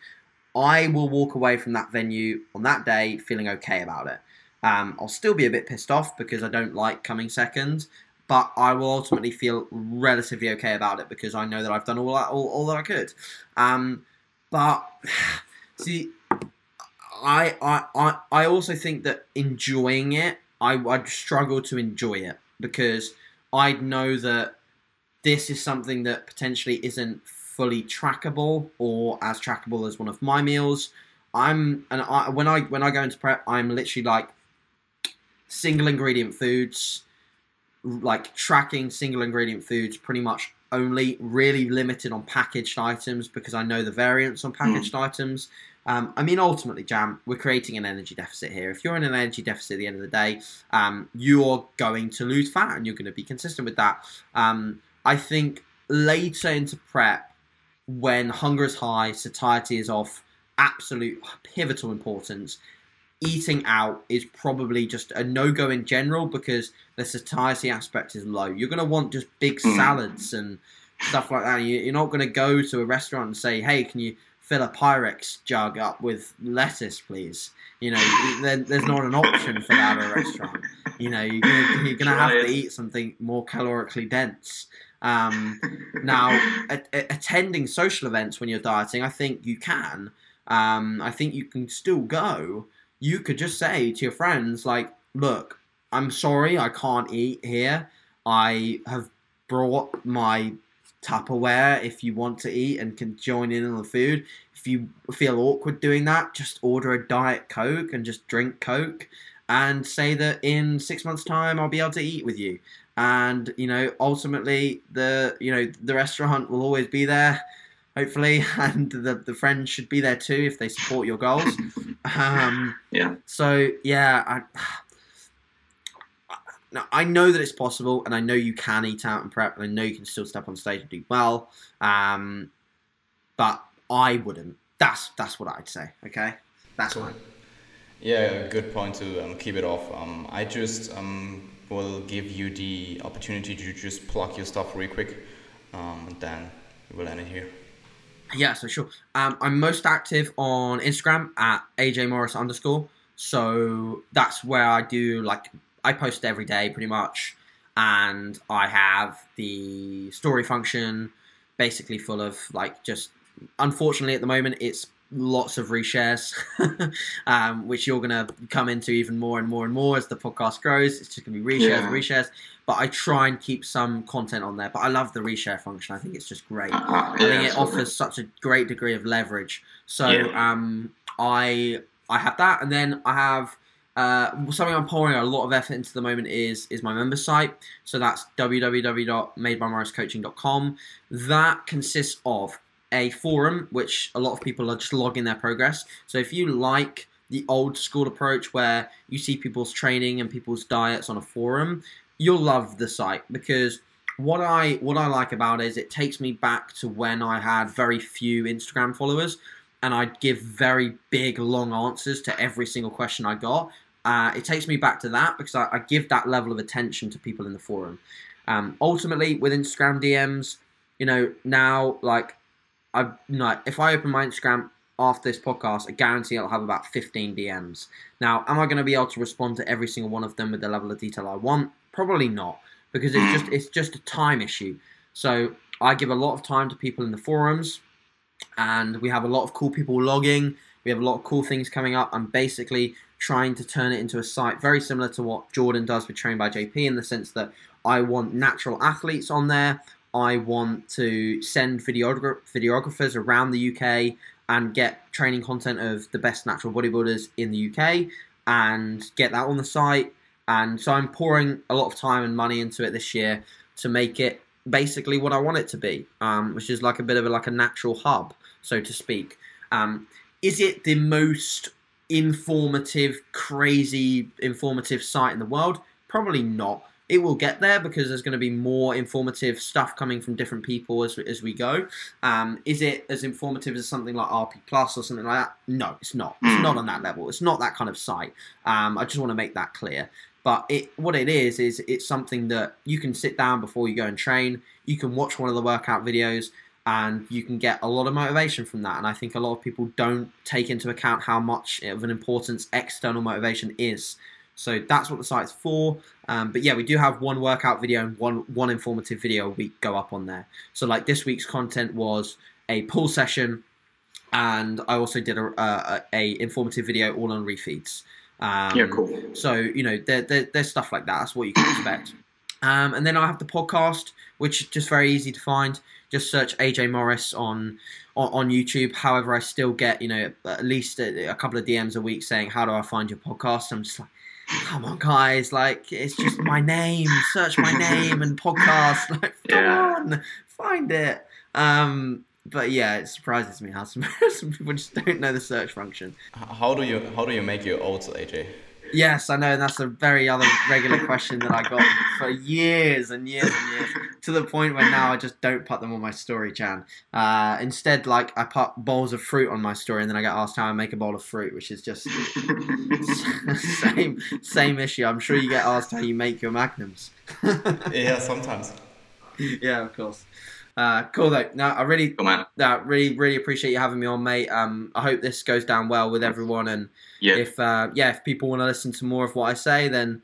I will walk away from that venue on that day feeling okay about it. Um, I'll still be a bit pissed off because I don't like coming second, but I will ultimately feel relatively okay about it because I know that I've done all that, all, all that I could. Um, but see, I, I I I also think that enjoying it, I I'd struggle to enjoy it because I'd know that this is something that potentially isn't fully trackable or as trackable as one of my meals. I'm and I when I when I go into prep, I'm literally like single ingredient foods, like tracking single ingredient foods pretty much only really limited on packaged items because I know the variants on packaged mm. items. Um, I mean, ultimately, Jan, we're creating an energy deficit here. If you're in an energy deficit at the end of the day, um, you're going to lose fat and you're going to be consistent with that. Um, I think later into prep, when hunger is high, satiety is of absolute pivotal importance, eating out is probably just a no go in general because the satiety aspect is low. You're going to want just big Mm. salads and stuff like that. You- You're not going to go to a restaurant and say, hey, can you fill a Pyrex jug up with lettuce, please? You know, there's not an option for that at a restaurant. You know, you're going to, you're going to have to eat something more calorically dense. Um, now, a- a- attending social events when you're dieting, I think you can. Um, I think you can still go. You could just say to your friends, like, look, I'm sorry, I can't eat here. I have brought my Tupperware if you want to eat and can join in on the food. If you feel awkward doing that, just order a Diet Coke and just drink Coke and say that in six months' time I'll be able to eat with you. And you know, ultimately, the you know the restaurant will always be there, hopefully, and the the friends should be there too if they support your goals. Um, Yeah. So yeah, I. Now, I know that it's possible, and I know you can eat out and prep, and I know you can still step on stage and do well. Um, but I wouldn't. That's that's what I'd say. Okay, that's Cool. fine. Yeah, good point to um, keep it off. Um, I just um, will give you the opportunity to just plug your stuff really quick, um, and then we will end it here. Yeah, so sure. Um, I'm most active on Instagram at AJ Morris underscore. So that's where I do like I post every day pretty much, and I have the story function basically full of like just. Unfortunately, at the moment, it's lots of reshares, um, which you're gonna come into even more and more and more as the podcast grows. It's just gonna be reshares and Yeah. reshares. But I try and keep some content on there. But I love the reshare function. I think it's just great. Uh, I think yeah, it absolutely. offers such a great degree of leverage. So Yeah. um, I I have that, and then I have uh, something I'm pouring a lot of effort into the moment is is my member site. So that's www.madebymorriscoaching.com. That consists of a forum, which a lot of people are just logging their progress. So if you like the old school approach where you see people's training and people's diets on a forum, you'll love the site because what I what I like about it is it takes me back to when I had very few Instagram followers and I'd give very big long answers to every single question I got. Uh, it takes me back to that because I, I give that level of attention to people in the forum. Um, ultimately, with Instagram DMs, you know now like I no, if I open my Instagram after this podcast, I guarantee I'll have about 15 DMs. Now, am I going to be able to respond to every single one of them with the level of detail I want? Probably not, because it's just mm. it's just a time issue. So I give a lot of time to people in the forums, and we have a lot of cool people logging. We have a lot of cool things coming up. I'm basically trying to turn it into a site very similar to what Jordan does with Trained by JP in the sense that I want natural athletes on there. I want to send videogra- videographers around the UK and get training content of the best natural bodybuilders in the UK and get that on the site. And so I'm pouring a lot of time and money into it this year to make it basically what I want it to be, um, which is like a bit of a, like a natural hub, so to speak. Um, is it the most informative, crazy informative site in the world? Probably not. It will get there because there's going to be more informative stuff coming from different people as, as we go. Um, is it as informative as something like RP Plus or something like that? No, it's not. It's not on that level. It's not that kind of site. Um, I just want to make that clear. But it, what it is, is it's something that you can sit down before you go and train. You can watch one of the workout videos, and you can get a lot of motivation from that. And I think a lot of people don't take into account how much of an importance external motivation is. So that's what the site's for. Um, but yeah, we do have one workout video and one one informative video a week go up on there. So like this week's content was a pull session, and I also did a, a, a informative video all on refeeds. Um, yeah, cool. so you know, there, there, there's stuff like that. That's what you can expect. Um, and then I have the podcast, which is just very easy to find. Just search AJ Morris on, on on YouTube. However, I still get you know at least a, a couple of DMs a week saying, "How do I find your podcast?" I'm just like, "Come on, guys! Like it's just my name. Search my name and podcast. Like come Yeah. on, find it." Um, but yeah, it surprises me how some, some people just don't know the search function. How do you how do you make your oats, AJ? Yes, I know, that's a very other regular question that I got for years and years and years, to the point where now I just don't put them on my story, Jan. Uh, instead, like I put bowls of fruit on my story, and then I get asked how I make a bowl of fruit, which is just same same issue. I'm sure you get asked how you make your magnums. Yeah, sometimes. yeah, of course. Uh, cool though. No, I really, Cool, man. no, really, really appreciate you having me on, mate. Um, I hope this goes down well with everyone, and Yeah. if uh, yeah, if people want to listen to more of what I say, then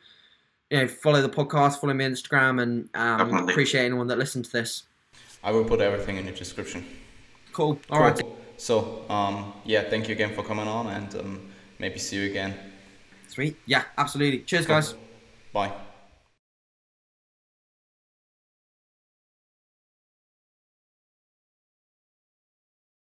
you know, follow the podcast, follow me on Instagram, and um, Definitely. appreciate anyone that listened to this. I will put everything in the description. Cool. All right. Cool. So, um, yeah, thank you again for coming on and um, maybe see you again. Sweet. Yeah, absolutely. Cheers, Cool. guys. Bye.